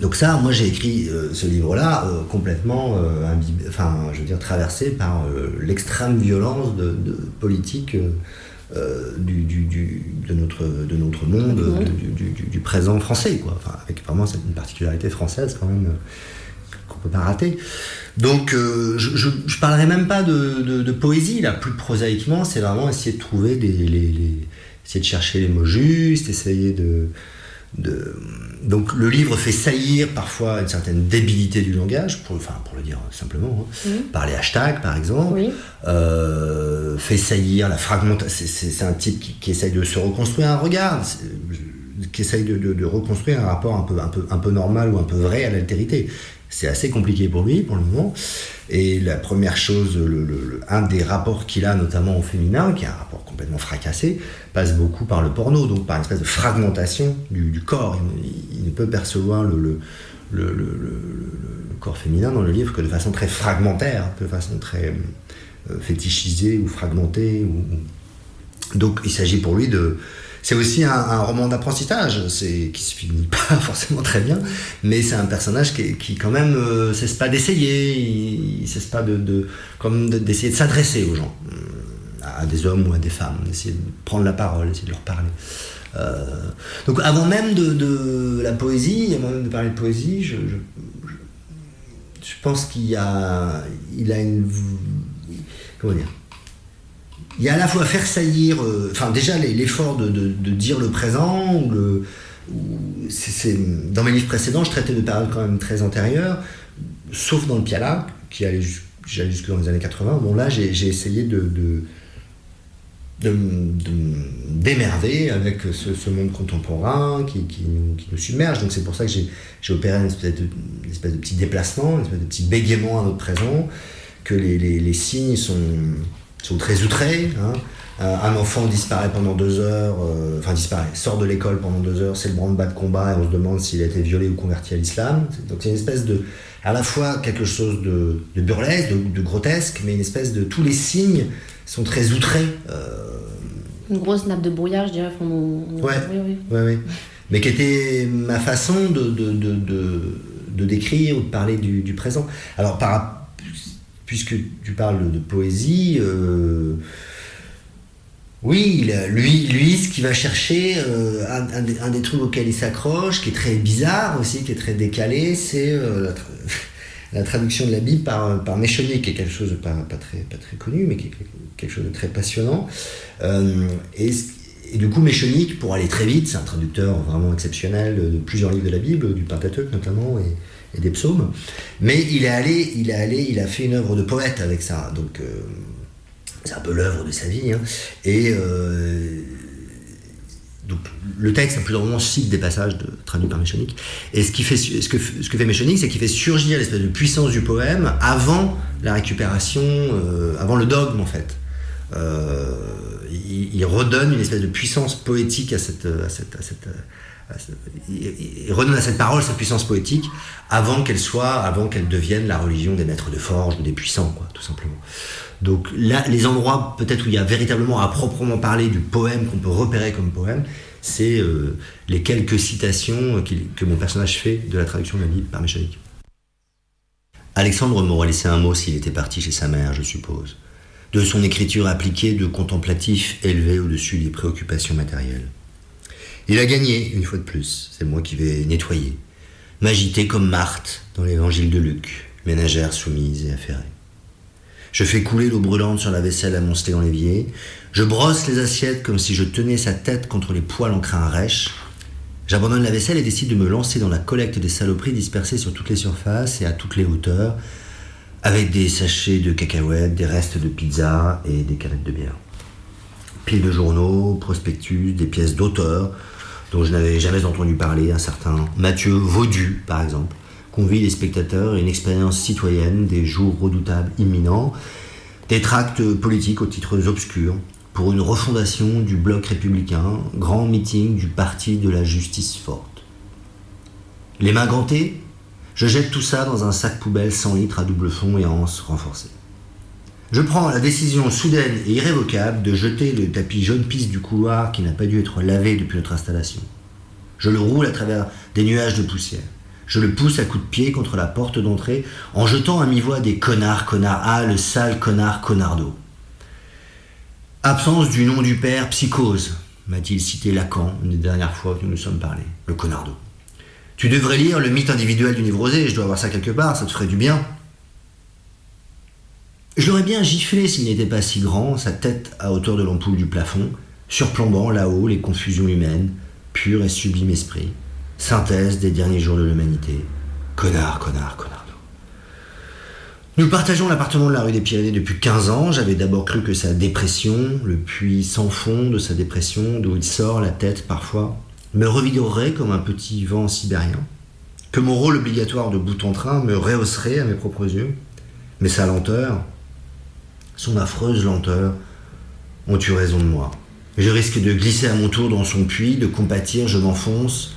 Donc ça, moi j'ai écrit euh, ce livre-là euh, complètement, euh, enfin, je veux dire, traversé par l'extrême violence de, politique du, de, notre, de notre monde, du, présent français, quoi. Enfin, avec vraiment une particularité française quand même qu'on peut pas rater. Donc je, ne parlerai même pas de, poésie, là, plus prosaïquement, c'est vraiment essayer de trouver des, essayer de chercher les mots justes, essayer de donc le livre fait saillir parfois une certaine débilité du langage, pour, enfin, pour le dire simplement, hein. par les hashtags par exemple, euh, fait saillir la fragmentation. C'est un type qui, essaye de se reconstruire un regard, qui essaye de, reconstruire un rapport un peu, un, peu, un peu normal ou un peu vrai à l'altérité. C'est assez compliqué pour lui pour le moment. Et la première chose, un des rapports qu'il a, notamment au féminin, qui est un rapport complètement fracassé, passe beaucoup par le porno, donc par une espèce de fragmentation du, corps. Il, ne peut percevoir le, corps féminin dans le livre que de façon très fragmentaire, de façon très euh, fétichisée ou fragmentée. Donc il s'agit pour lui de c'est aussi un, roman d'apprentissage, c'est qui se finit pas forcément très bien, mais c'est un personnage qui, qui quand même euh, cesse pas d'essayer, il, cesse pas de, comme d'essayer de, s'adresser aux gens, euh, à des hommes ou à des femmes, d'essayer de prendre la parole, d'essayer de leur parler. Euh, donc avant même de, la poésie, avant même de parler de poésie, je, je pense qu'il a, il a une, comment dire? Il y a à la fois faire saillir, euh, enfin déjà l'effort de, dire le présent, dans mes livres précédents, je traitais de périodes quand même très antérieures, sauf dans le Piala, qui allait jusque dans les années 80. Bon là, j'ai essayé de, de d'émerder avec ce, monde contemporain qui, nous, submerge. Donc c'est pour ça que j'ai opéré une espèce, de, espèce, de, petit déplacement, une espèce de petit bégaiement à notre présent, que les, les signes sont sont très outrés. Hein. Euh, un enfant disparaît pendant deux heures, euh, enfin disparaît, sort de l'école pendant deux heures, c'est le branle-bas de combat et on se demande s'il a été violé ou converti à l'islam. Donc c'est une espèce de, à la fois quelque chose de, burlesque, de, grotesque, mais une espèce de tous les signes sont très outrés. Euh. Une grosse nappe de brouillard, je dirais. Ouais. Oui, oui. Mais qui était ma façon de, de, décrire ou de parler du, du présent. Alors par puisque tu parles de poésie, euh, oui, lui, lui, ce qu'il va chercher, euh, un, des, trucs auxquels il s'accroche, qui est très bizarre aussi, qui est très décalé, c'est euh, la, traduction de la Bible par, par qui est quelque chose de pas, très, connu, mais qui est quelque chose de très passionnant. et, du coup, Méchonique, pour aller très vite, c'est un traducteur vraiment exceptionnel de, plusieurs livres de la Bible, du Pentateuque notamment, et des psaumes. Mais il est allé, il est allé, il a fait une œuvre de poète avec ça. Donc euh, c'est un peu l'œuvre de sa vie. Hein. Et euh, donc le texte, à plusieurs moments, cite des passages traduits par Méchonique. Et ce, qui fait, ce, que, ce que fait Méchonique, c'est qu'il fait surgir l'espèce de puissance du poème avant la récupération, euh, avant le dogme en fait. il, redonne une espèce de puissance poétique à cette, à cette, à cette il redonne à cette parole sa puissance poétique avant qu'elle soit, avant qu'elle devienne la religion des maîtres de forge ou des puissants, quoi, tout simplement. Donc là, les endroits peut-être où il y a véritablement à proprement parler du poème qu'on peut repérer comme poème, c'est euh, les quelques citations que mon personnage fait de la traduction de la Bible par Méchanique. Alexandre m'aurait laissé un mot s'il était parti chez sa mère, je suppose. De son écriture appliquée de contemplatif élevé au-dessus des préoccupations matérielles. Il a gagné, une fois de plus. C'est moi qui vais nettoyer. M'agiter comme Marthe dans l'évangile de Luc, ménagère soumise et affairée. Je fais couler l'eau brûlante sur la vaisselle amoncelée en l'évier. Je brosse les assiettes comme si je tenais sa tête contre les poils en crin rêche. J'abandonne la vaisselle et décide de me lancer dans la collecte des saloperies dispersées sur toutes les surfaces et à toutes les hauteurs, avec des sachets de cacahuètes, des restes de pizza et des canettes de bière. Piles de journaux, prospectus, des pièces d'auteur, dont je n'avais jamais entendu parler, un certain Mathieu Vaudu, par exemple, convie les spectateurs à une expérience citoyenne des jours redoutables imminents, des tracts politiques aux titres obscurs, pour une refondation du bloc républicain, grand meeting du parti de la justice forte. Les mains gantées, je jette tout ça dans un sac poubelle 100 litres à double fond et anse renforcée. Je prends la décision soudaine et irrévocable de jeter le tapis jaune pisse du couloir qui n'a pas dû être lavé depuis notre installation. Je le roule à travers des nuages de poussière. Je le pousse à coups de pied contre la porte d'entrée en jetant à mi-voix des connards, connards, ah, le sale connard, connardo. Absence du nom du père, psychose, m'a-t-il cité Lacan une des dernières fois que nous nous sommes parlé. Le connardo. Tu devrais lire le mythe individuel du névrosé, je dois avoir ça quelque part, ça te ferait du bien. Je l'aurais bien giflé s'il n'était pas si grand, sa tête à hauteur de l'ampoule du plafond, surplombant là-haut les confusions humaines, pur et sublime esprit, synthèse des derniers jours de l'humanité. Connard, connard, connard. Nous partageons l'appartement de la rue des Pyrénées depuis 15 ans. J'avais d'abord cru que sa dépression, le puits sans fond de sa dépression, d'où il sort la tête parfois, me revigorerait comme un petit vent sibérien, que mon rôle obligatoire de bout en train me rehausserait à mes propres yeux. Mais sa lenteur, son affreuse lenteur, ont eu raison de moi? Je risque de glisser à mon tour dans son puits, de compatir, je m'enfonce.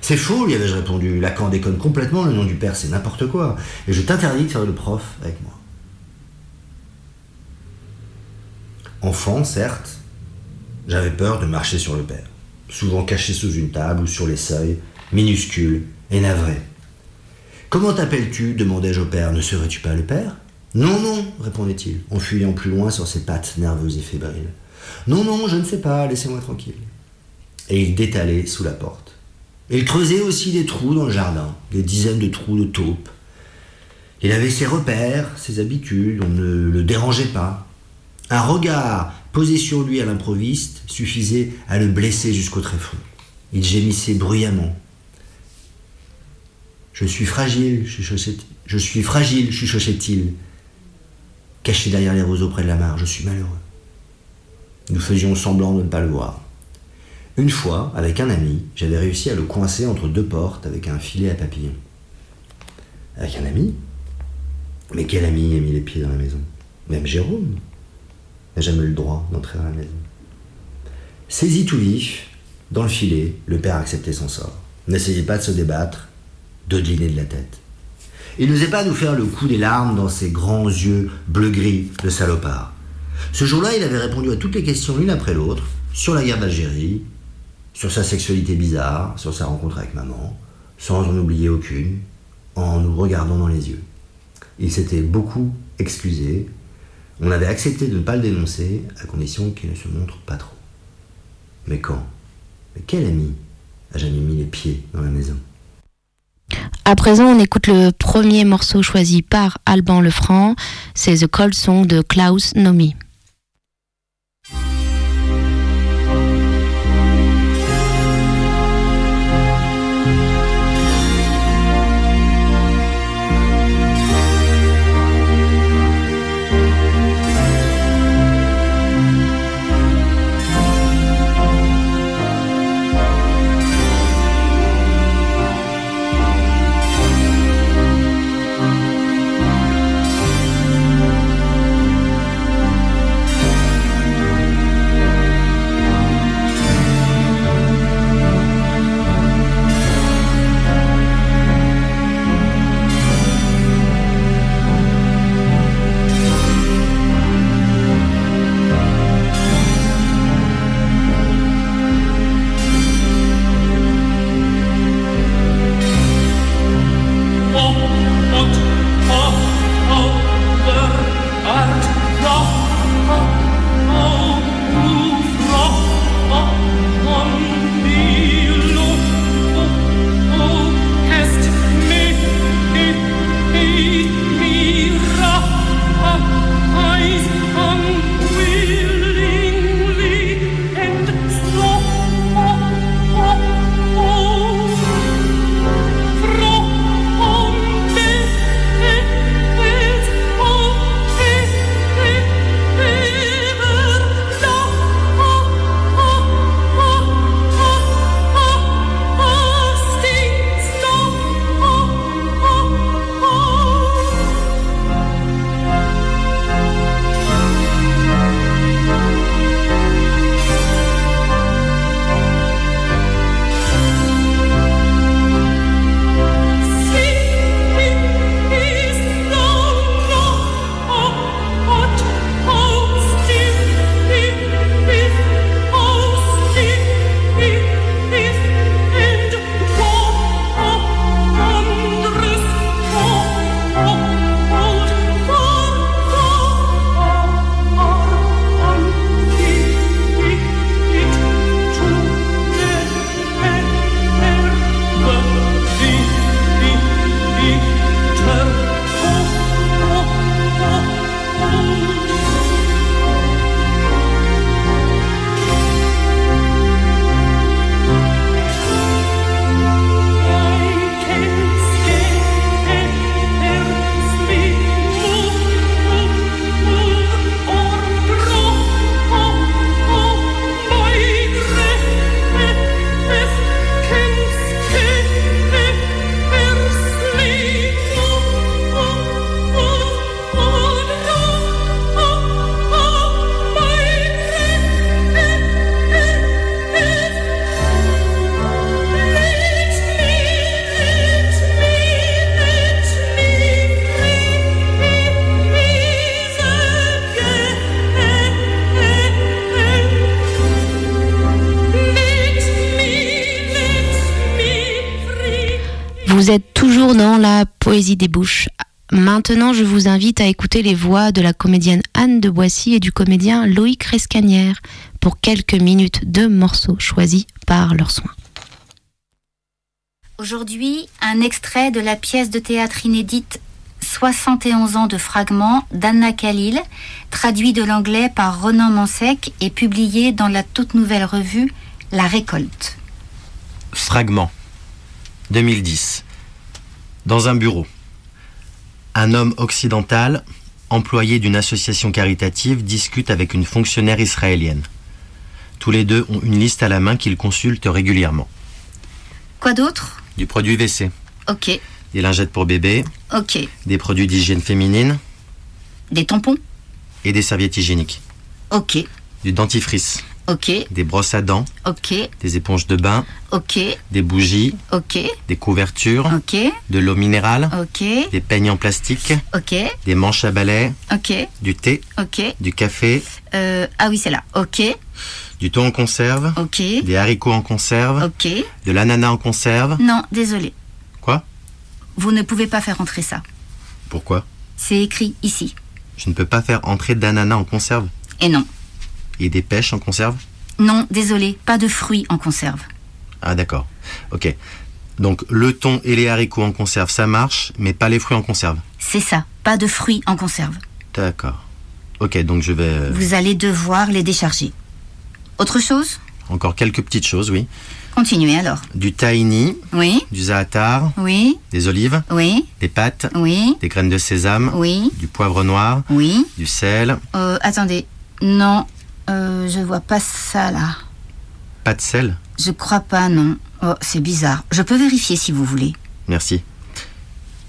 C'est faux, lui avais-je répondu. Lacan déconne complètement, le nom du père, c'est n'importe quoi. Et je t'interdis de faire le prof avec moi. Enfant, certes, j'avais peur de marcher sur le père, souvent caché sous une table ou sur les seuils, minuscule et navré. Comment t'appelles-tu? demandai-je au père. Ne serais-tu pas le père? Non, non, répondait-il, en fuyant plus loin sur ses pattes nerveuses et fébriles. Non, non, je ne sais pas, laissez-moi tranquille. Et il détalait sous la porte. il creusait aussi des trous dans le jardin, des dizaines de trous de taupe. Il avait ses repères, ses habitudes, on ne le dérangeait pas. Un regard posé sur lui à l'improviste suffisait à le blesser jusqu'au tréfonds. Il gémissait bruyamment. Je suis fragile, chuchotait-il. Je suis fragile, chuchotait-il caché derrière les roseaux près de la mare, je suis malheureux. Nous faisions semblant de ne pas le voir. Une fois, avec un ami, j'avais réussi à le coincer entre deux portes avec un filet à papillons. Avec un ami Mais quel ami a mis les pieds dans la maison? Même Jérôme n'a jamais eu le droit d'entrer dans la maison. Saisi tout vif, dans le filet, le père acceptait son sort. N'essayez pas de se débattre, de de la tête. Il n'osait pas nous faire le coup des larmes dans ses grands yeux bleu-gris de salopard. Ce jour-là, il avait répondu à toutes les questions l'une après l'autre, sur la guerre d'Algérie, sur sa sexualité bizarre, sur sa rencontre avec maman, sans en oublier aucune, en nous regardant dans les yeux. Il s'était beaucoup excusé. On avait accepté de ne pas le dénoncer, à condition qu'il ne se montre pas trop. Mais quand? Mais quel ami a jamais mis les pieds dans la maison? À présent, on écoute le premier morceau choisi par Alban Lefranc, c'est The Cold Song de Klaus Nomi. Bouches. Maintenant, je vous invite à écouter les voix de la comédienne Anne de Boissy et du comédien Loïc Rescanière pour quelques minutes de morceaux choisis par leurs soins. Aujourd'hui, un extrait de la pièce de théâtre inédite 71 ans de fragments d'Anna Khalil, traduit de l'anglais par Renan Mansec et publié dans la toute nouvelle revue La Récolte. Fragment 2010. Dans un bureau. Un homme occidental, employé d'une association caritative, discute avec une fonctionnaire israélienne. Tous les deux ont une liste à la main qu'ils consultent régulièrement. Quoi d'autre? Du produit WC, Ok, des lingettes pour bébé, ok. des produits d'hygiène féminine Des tampons? Et des serviettes hygiéniques. Ok, Du dentifrice, ok, des brosses à dents, ok, des éponges de bain, ok, des bougies, ok, des couvertures, ok, de l'eau minérale, ok, des peignes en plastique, ok, des manches à balai, ok, du thé, ok. du café, Euh, ah oui, c'est là. Ok, du thon en conserve, ok, des haricots en conserve, ok. de l'ananas en conserve. Non, désolé. Quoi? Vous ne pouvez pas faire entrer ça. Pourquoi? C'est écrit ici. Je ne peux pas faire entrer d'ananas en conserve. Et non. Et des pêches en conserve Non, désolé, pas de fruits en conserve. Ah d'accord. Ok. Donc le thon et les haricots en conserve, ça marche, mais pas les fruits en conserve. C'est ça, pas de fruits en conserve. D'accord. Ok, donc je vais... euh, Vous allez devoir les décharger. Autre chose? Encore quelques petites choses, oui. Continuez alors. Du tahini, Oui, du zaatar, oui, des olives, oui, des pâtes, oui, des graines de sésame, oui, du poivre noir, oui. du sel, Euh, attendez. Non, euh, je vois pas ça là. pas de sel. Je crois pas, non. Oh, c'est bizarre. Je peux vérifier si vous voulez. Merci.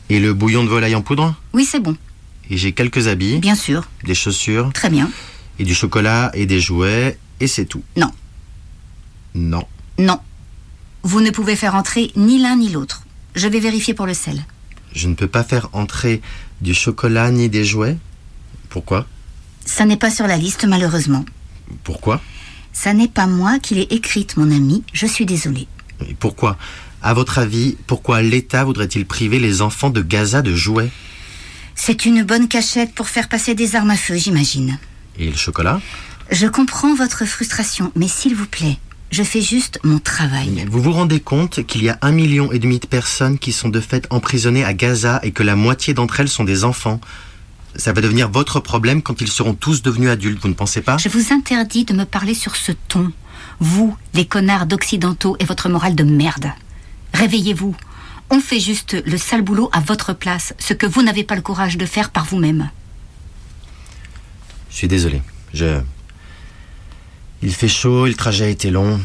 Et le bouillon de volaille en poudre Oui, c'est bon. Et j'ai quelques habits, Bien sûr. des chaussures, Très bien. et du chocolat et des jouets, et c'est tout. Non. Non. Non. Vous ne pouvez faire entrer ni l'un ni l'autre. Je vais vérifier pour le sel. Je ne peux pas faire entrer du chocolat ni des jouets? Pourquoi? Ça n'est pas sur la liste, malheureusement. Pourquoi? Ça n'est pas moi qui l'ai écrite, mon ami. Je suis désolée. Et pourquoi? À votre avis, pourquoi l'État voudrait-il priver les enfants de Gaza de jouets? C'est une bonne cachette pour faire passer des armes à feu, j'imagine. Et le chocolat? Je comprends votre frustration, mais s'il vous plaît, je fais juste mon travail. Vous vous rendez compte qu'il y a un million et demi de personnes qui sont de fait emprisonnées à Gaza et que la moitié d'entre elles sont des enfants? Ça va devenir votre problème quand ils seront tous devenus adultes, vous ne pensez pas? Je vous interdis de me parler sur ce ton. Vous, les connards d'occidentaux et votre morale de merde. Réveillez-vous. On fait juste le sale boulot à votre place, ce que vous n'avez pas le courage de faire par vous-même. Je suis désolé. Je. Il fait chaud, le trajet a été long.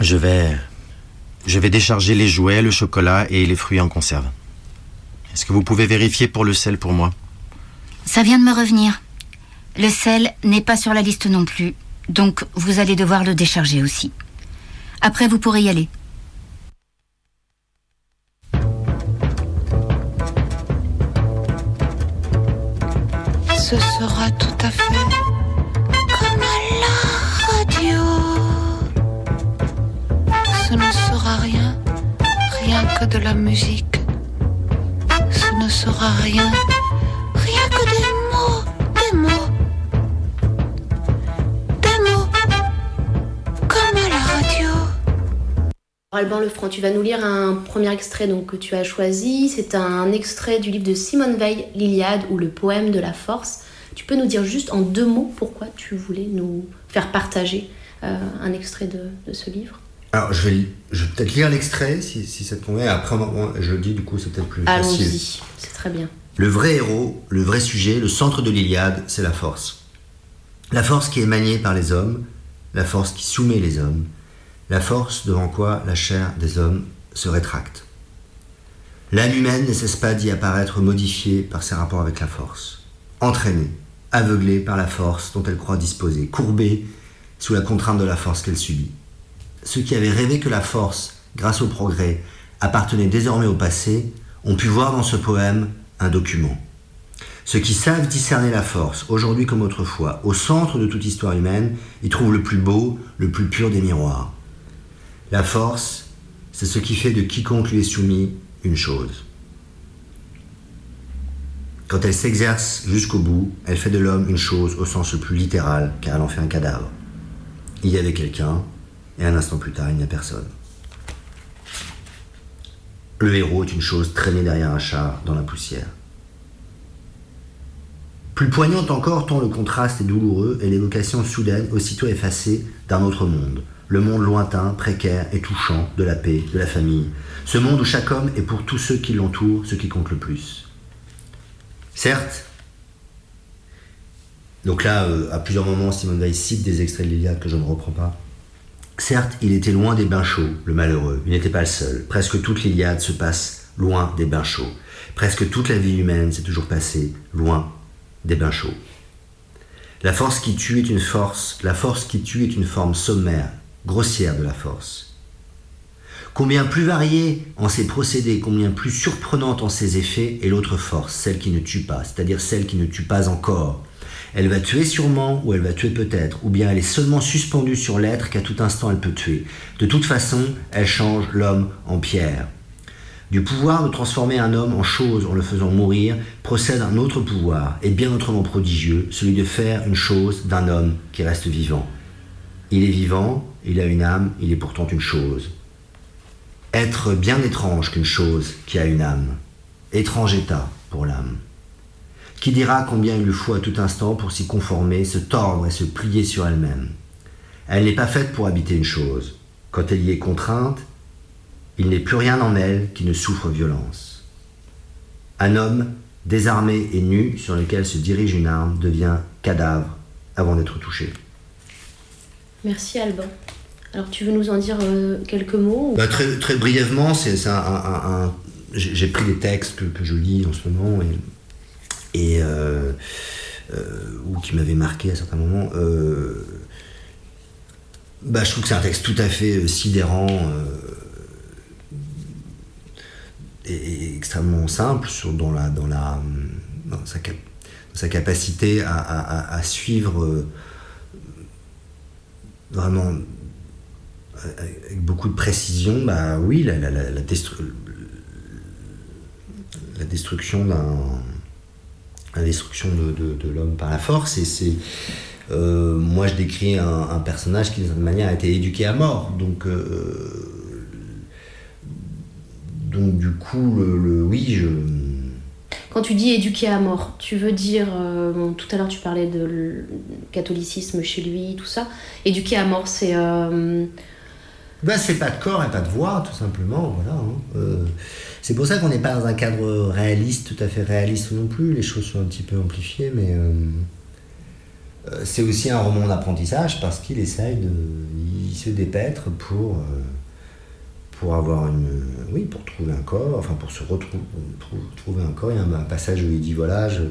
Je vais. Je vais décharger les jouets, le chocolat et les fruits en conserve. Est-ce que vous pouvez vérifier pour le sel pour moi? Ça vient de me revenir. Le sel n'est pas sur la liste non plus, donc vous allez devoir le décharger aussi. Après, vous pourrez y aller. Ce sera tout à fait comme à la radio. Ce ne sera rien, rien que de la musique. Ce ne sera rien, Alban Lefranc, tu vas nous lire un premier extrait donc, que tu as choisi. C'est un extrait du livre de Simone Veil, L'Iliade ou le poème de la force. Tu peux nous dire juste en deux mots pourquoi tu voulais nous faire partager euh, un extrait de, de ce livre? Alors, je vais, je vais peut-être lire l'extrait si, si ça te convient. Après, on- je le dis, du coup, c'est peut-être plus facile. Allons-y, c'est très bien. Le vrai héros, le vrai sujet, le centre de l'Iliade, c'est la force. La force qui est maniée par les hommes, la force qui soumet les hommes, la force devant quoi la chair des hommes se rétracte. L'âme humaine ne cesse pas d'y apparaître modifiée par ses rapports avec la force, entraînée, aveuglée par la force dont elle croit disposer, courbée sous la contrainte de la force qu'elle subit. Ceux qui avaient rêvé que la force, grâce au progrès, appartenait désormais au passé, ont pu voir dans ce poème un document. Ceux qui savent discerner la force, aujourd'hui comme autrefois, au centre de toute histoire humaine, y trouvent le plus beau, le plus pur des miroirs. La force, c'est ce qui fait de quiconque lui est soumis une chose. Quand elle s'exerce jusqu'au bout, elle fait de l'homme une chose au sens le plus littéral, car elle en fait un cadavre. Il y avait quelqu'un, et un instant plus tard, il n'y a personne. Le héros est une chose traînée derrière un char dans la poussière. Plus poignante encore tant le contraste est douloureux et l'évocation soudaine, aussitôt effacée, d'un autre monde. Le monde lointain, précaire et touchant de la paix, de la famille. Ce monde où chaque homme est pour tous ceux qui l'entourent ce qui compte le plus. Certes, donc là, euh, à plusieurs moments, Simone Veil cite des extraits de l'Iliade que je ne reprends pas. Certes, il était loin des bains chauds, le malheureux. Il n'était pas le seul. Presque toute l'Iliade se passe loin des bains chauds. Presque toute la vie humaine s'est toujours passée loin des bains chauds. La force qui tue est une force, la force qui tue est une forme sommaire, grossière de la force. Combien plus variée en ses procédés, combien plus surprenante en ses effets est l'autre force, celle qui ne tue pas, c'est-à-dire celle qui ne tue pas encore. Elle va tuer sûrement, ou elle va tuer peut-être, ou bien elle est seulement suspendue sur l'être qu'à tout instant elle peut tuer. De toute façon, elle change l'homme en pierre. Du pouvoir de transformer un homme en chose en le faisant mourir procède un autre pouvoir, et bien autrement prodigieux, celui de faire une chose d'un homme qui reste vivant. Il est vivant, il a une âme, il est pourtant une chose. Être bien étrange qu'une chose qui a une âme. Étrange état pour l'âme. Qui dira combien il lui faut à tout instant pour s'y conformer, se tordre et se plier sur elle-même. Elle n'est pas faite pour habiter une chose. Quand elle y est contrainte, il n'est plus rien en elle qui ne souffre violence. Un homme, désarmé et nu, sur lequel se dirige une arme, devient cadavre avant d'être touché. Merci Alban. Alors tu veux nous en dire euh, quelques mots bah, très, brièvement, c'est un, j'ai pris des textes que, je lis en ce moment et, et euh, euh, ou qui m'avaient marqué à certains moments. bah, je trouve que c'est un texte tout à fait sidérant est, extrêmement simple sur, dans, la, dans, la, sa, sa, capacité à, suivre vraiment avec beaucoup de précision, bah oui, la, la, la, destruction d'un la destruction de, de, l'homme par la force et c'est euh, moi je décris un, personnage qui d'une certaine manière a été éduqué à mort. Donc euh, donc du coup, le, oui, je... Quand tu dis éduquer à mort, tu veux dire, euh, tout à l'heure tu parlais de catholicisme chez lui, tout ça. Éduquer à mort, c'est... Euh... Ben, c'est pas de corps et pas de voix, tout simplement. Voilà, hein. euh, c'est pour ça qu'on n'est pas dans un cadre réaliste, tout à fait réaliste non plus. Les choses sont un petit peu amplifiées, mais euh, c'est aussi un roman d'apprentissage parce qu'il essaye de. Il se dépêtre pour pour avoir une. Oui, pour trouver un corps, enfin pour se retrouver trouver un corps. Il y a un, passage où il dit voilà, euh,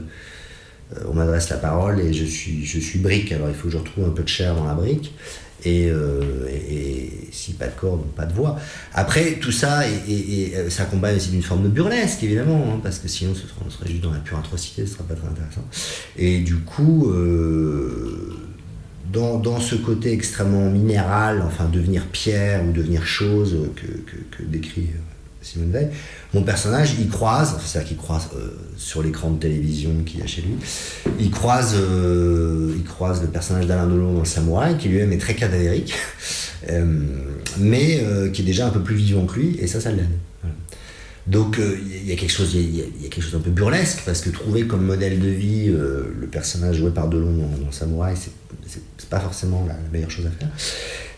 on m'adresse la parole et je suis, je suis brique, alors il faut que je retrouve un peu de chair dans la brique. Et, euh, si pas de corps, donc pas de voix. Après, tout ça, et, euh, s'accompagne aussi d'une forme de burlesque, évidemment, hein, parce que sinon on serait juste dans la pure atrocité, ce serait pas très intéressant. Et du coup, dans, ce côté extrêmement minéral, enfin devenir pierre ou devenir chose que, décrit euh, Simone Veil, mon personnage, il croise, c'est-à-dire qu'il croise euh, sur l'écran de télévision qu'il y a chez lui, il croise, euh, il croise le personnage d'Alain Delon dans le Samouraï, qui lui-même est très cadavérique, mais qui est déjà un peu plus vivant que lui, et ça, ça l'aide. Donc il y, a quelque chose, il y, a quelque chose un peu burlesque parce que trouver comme modèle de vie le personnage joué par Delon dans, dans Samouraï, c'est c'est pas forcément la, meilleure chose à faire.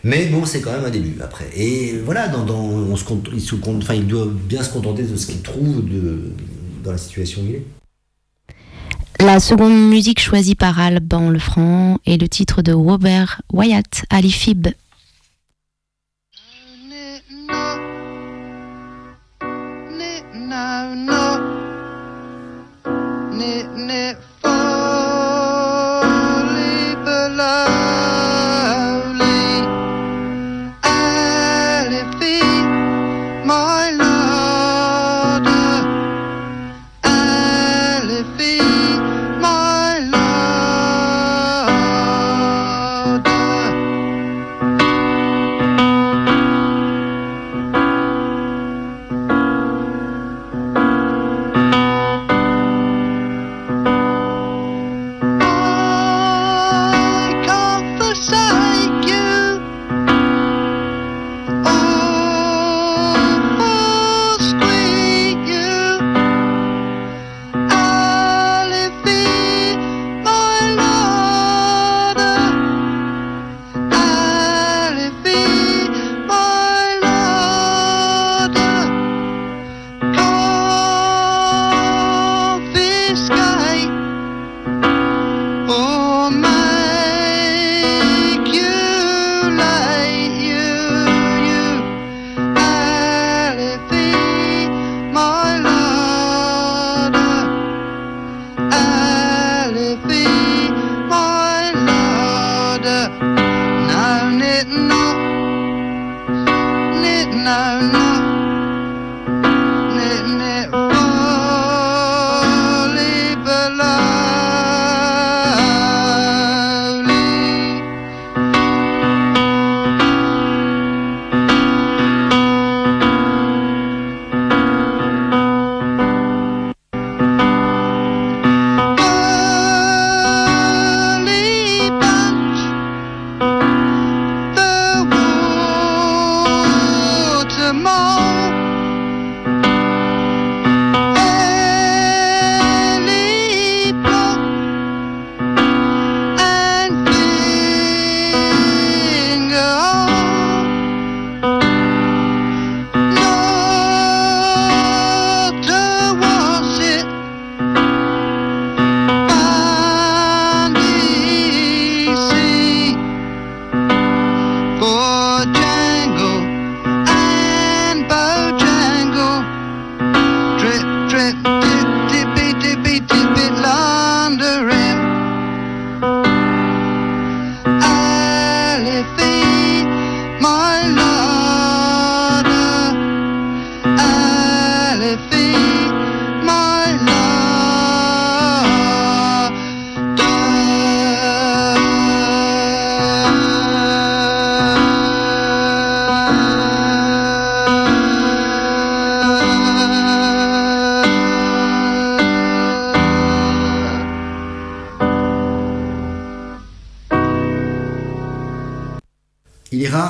Mais bon, c'est quand même un début après. Et voilà, on se compte, il, se enfin, doit bien se contenter de ce qu'il trouve dans la situation où il est. La seconde musique choisie par Alban Lefranc est le titre de Robert Wyatt, Alifib.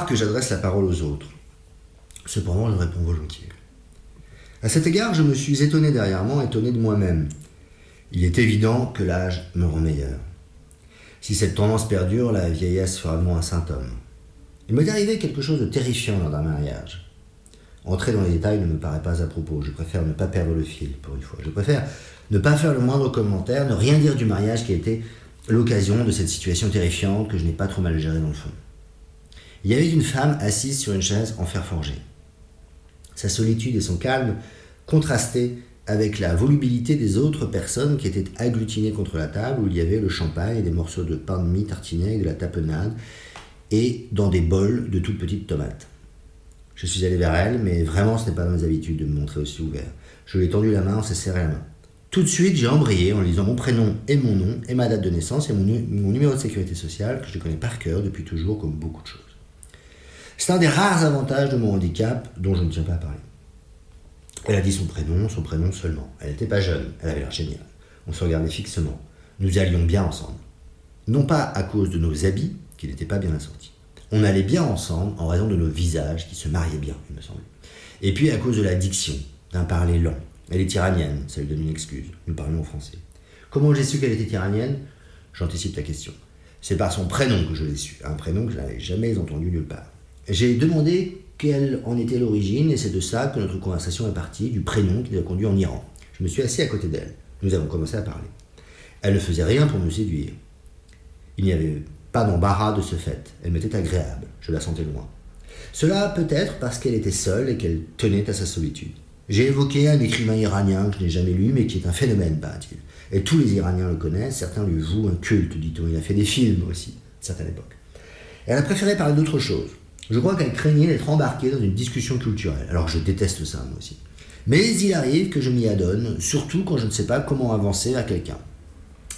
Que j'adresse la parole aux autres. Cependant, je réponds volontiers. À cet égard, je me suis étonné derrière moi, étonné de moi-même. Il est évident que l'âge me rend meilleur. Si cette tendance perdure, la vieillesse fera de moi un saint homme. Il m'est arrivé quelque chose de terrifiant lors d'un mariage. Entrer dans les détails ne me paraît pas à propos. Je préfère ne pas perdre le fil pour une fois. Je préfère ne pas faire le moindre commentaire, ne rien dire du mariage qui a été l'occasion de cette situation terrifiante que je n'ai pas trop mal gérée dans le fond. Il y avait une femme assise sur une chaise en fer forgé. Sa solitude et son calme contrastaient avec la volubilité des autres personnes qui étaient agglutinées contre la table où il y avait le champagne et des morceaux de pain de mie tartinés de la tapenade et dans des bols de toutes petites tomates. Je suis allé vers elle, mais vraiment ce n'est pas dans mes habitudes de me montrer aussi ouvert. Je lui ai tendu la main, on s'est serré la main. Tout de suite, j'ai embrayé en lisant mon prénom et mon nom et ma date de naissance et mon numéro de sécurité sociale que je connais par cœur depuis toujours comme beaucoup de choses. C'est un des rares avantages de mon handicap dont je ne tiens pas à parler. Elle a dit son prénom, son prénom seulement. Elle n'était pas jeune, elle avait l'air géniale. On se regardait fixement. Nous allions bien ensemble. Non pas à cause de nos habits, qui n'étaient pas bien assortis. On allait bien ensemble en raison de nos visages qui se mariaient bien, il me semble. Et puis à cause de la diction, d'un parler lent. Elle est iranienne, ça lui donne une excuse. Nous parlions en français. Comment j'ai su qu'elle était iranienne? J'anticipe ta question. C'est par son prénom que je l'ai su, un prénom que je n'avais jamais entendu nulle part. J'ai demandé quelle en était l'origine et c'est de ça que notre conversation est partie, du prénom qui nous a conduit en Iran. Je me suis assis à côté d'elle. Nous avons commencé à parler. Elle ne faisait rien pour me séduire. Il n'y avait pas d'embarras de ce fait. Elle m'était agréable. Je la sentais loin. Cela peut-être parce qu'elle était seule et qu'elle tenait à sa solitude. J'ai évoqué un écrivain iranien que je n'ai jamais lu, mais qui est un phénomène, paraît-il. Et tous les Iraniens le connaissent, certains lui vouent un culte, dit-on. Il a fait des films aussi, à certaines époques. Elle a préféré parler d'autre chose. Je crois qu'elle craignait d'être embarquée dans une discussion culturelle. Alors je déteste ça, moi aussi. Mais il arrive que je m'y adonne, surtout quand je ne sais pas comment avancer à quelqu'un.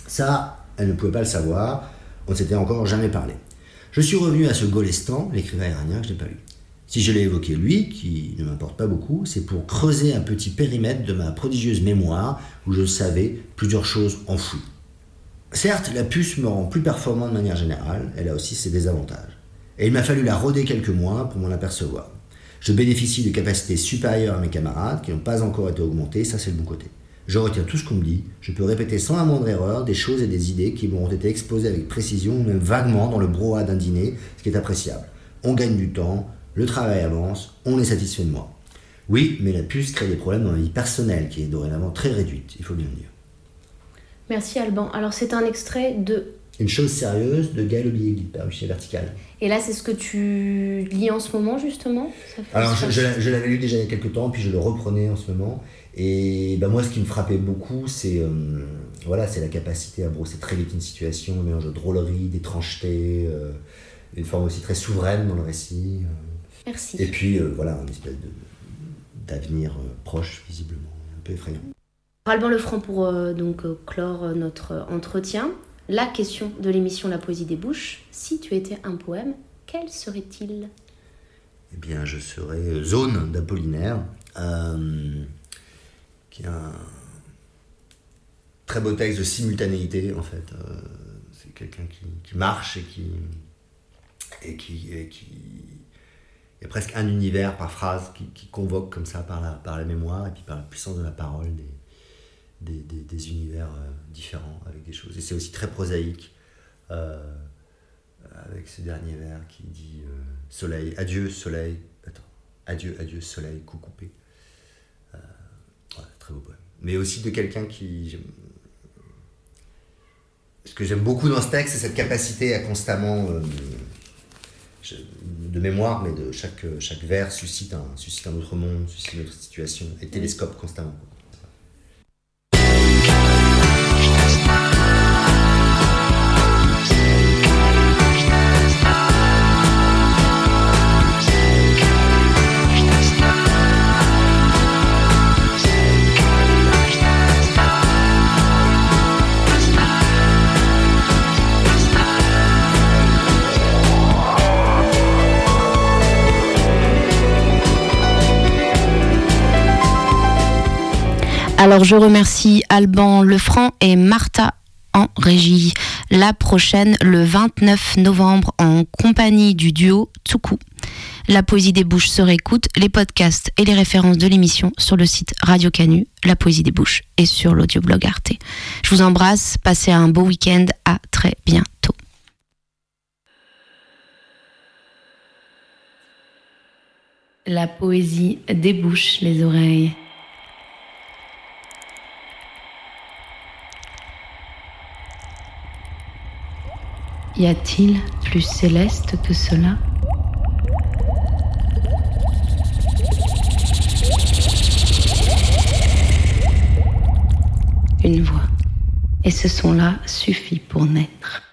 Ça, elle ne pouvait pas le savoir, on ne s'était encore jamais parlé. Je suis revenu à ce Golestan, l'écrivain iranien que je n'ai pas lu. Si je l'ai évoqué lui, qui ne m'importe pas beaucoup, c'est pour creuser un petit périmètre de ma prodigieuse mémoire où je savais plusieurs choses enfouies. Certes, la puce me rend plus performant de manière générale, elle a aussi ses désavantages et il m'a fallu la rôder quelques mois pour m'en apercevoir. Je bénéficie de capacités supérieures à mes camarades qui n'ont pas encore été augmentées, ça c'est le bon côté. Je retiens tout ce qu'on me dit, je peux répéter sans la moindre erreur des choses et des idées qui m'ont été exposées avec précision ou même vaguement dans le brouhaha d'un dîner, ce qui est appréciable. On gagne du temps, le travail avance, on est satisfait de moi. Oui, mais la puce crée des problèmes dans ma vie personnelle qui est dorénavant très réduite, il faut bien le dire. Merci Alban. Alors c'est un extrait de une chose sérieuse de Gaël Obliégui, paru chez Vertical. Et là, c'est ce que tu lis en ce moment, justement? Alors, je, l'avais lu déjà il y a quelques temps, puis je le reprenais en ce moment. Et bah, moi, ce qui me frappait beaucoup, c'est euh, voilà, c'est la capacité à brosser très vite une situation, un mélange de drôlerie, d'étrangeté, euh, une forme aussi très souveraine dans le récit. Euh. Merci. Et puis, voilà, une espèce d'avenir proche, visiblement, un peu effrayant. Alban Lefranc pour donc clore notre entretien. La question de l'émission La poésie des bouches, si tu étais un poème, quel serait-il? Eh bien, je serais Zone d'Apollinaire, euh, qui est un très beau texte de simultanéité, en fait. Euh, c'est quelqu'un qui, marche et qui, et qui, et qui il y a presque un univers par phrase qui, convoque comme ça par la, par la mémoire et puis par la puissance de la parole des, des, univers euh, différents avec des choses. Et c'est aussi très prosaïque, euh, avec ce dernier vers qui dit euh, soleil, adieu soleil, attends, adieu, adieu soleil, coup coupé. très beau poème. Mais aussi de quelqu'un qui. Ce que j'aime beaucoup dans ce texte, c'est cette capacité à constamment de mémoire, mais de chaque, chaque vers suscite un, suscite un autre monde, suscite une autre situation, et télescope constamment. Alors je remercie Alban Lefranc et Martha en régie. La prochaine, le 29 novembre, en compagnie du duo Tsuku. La poésie des bouches se réécoute, les podcasts et les références de l'émission sur le site Radio Canu, La poésie des bouches et sur l'audioblog Arte. Je vous embrasse, passez un beau week-end, à très bientôt. La poésie débouche les oreilles. Y a-t-il plus céleste que cela? Une voix. Et ce son-là suffit pour naître.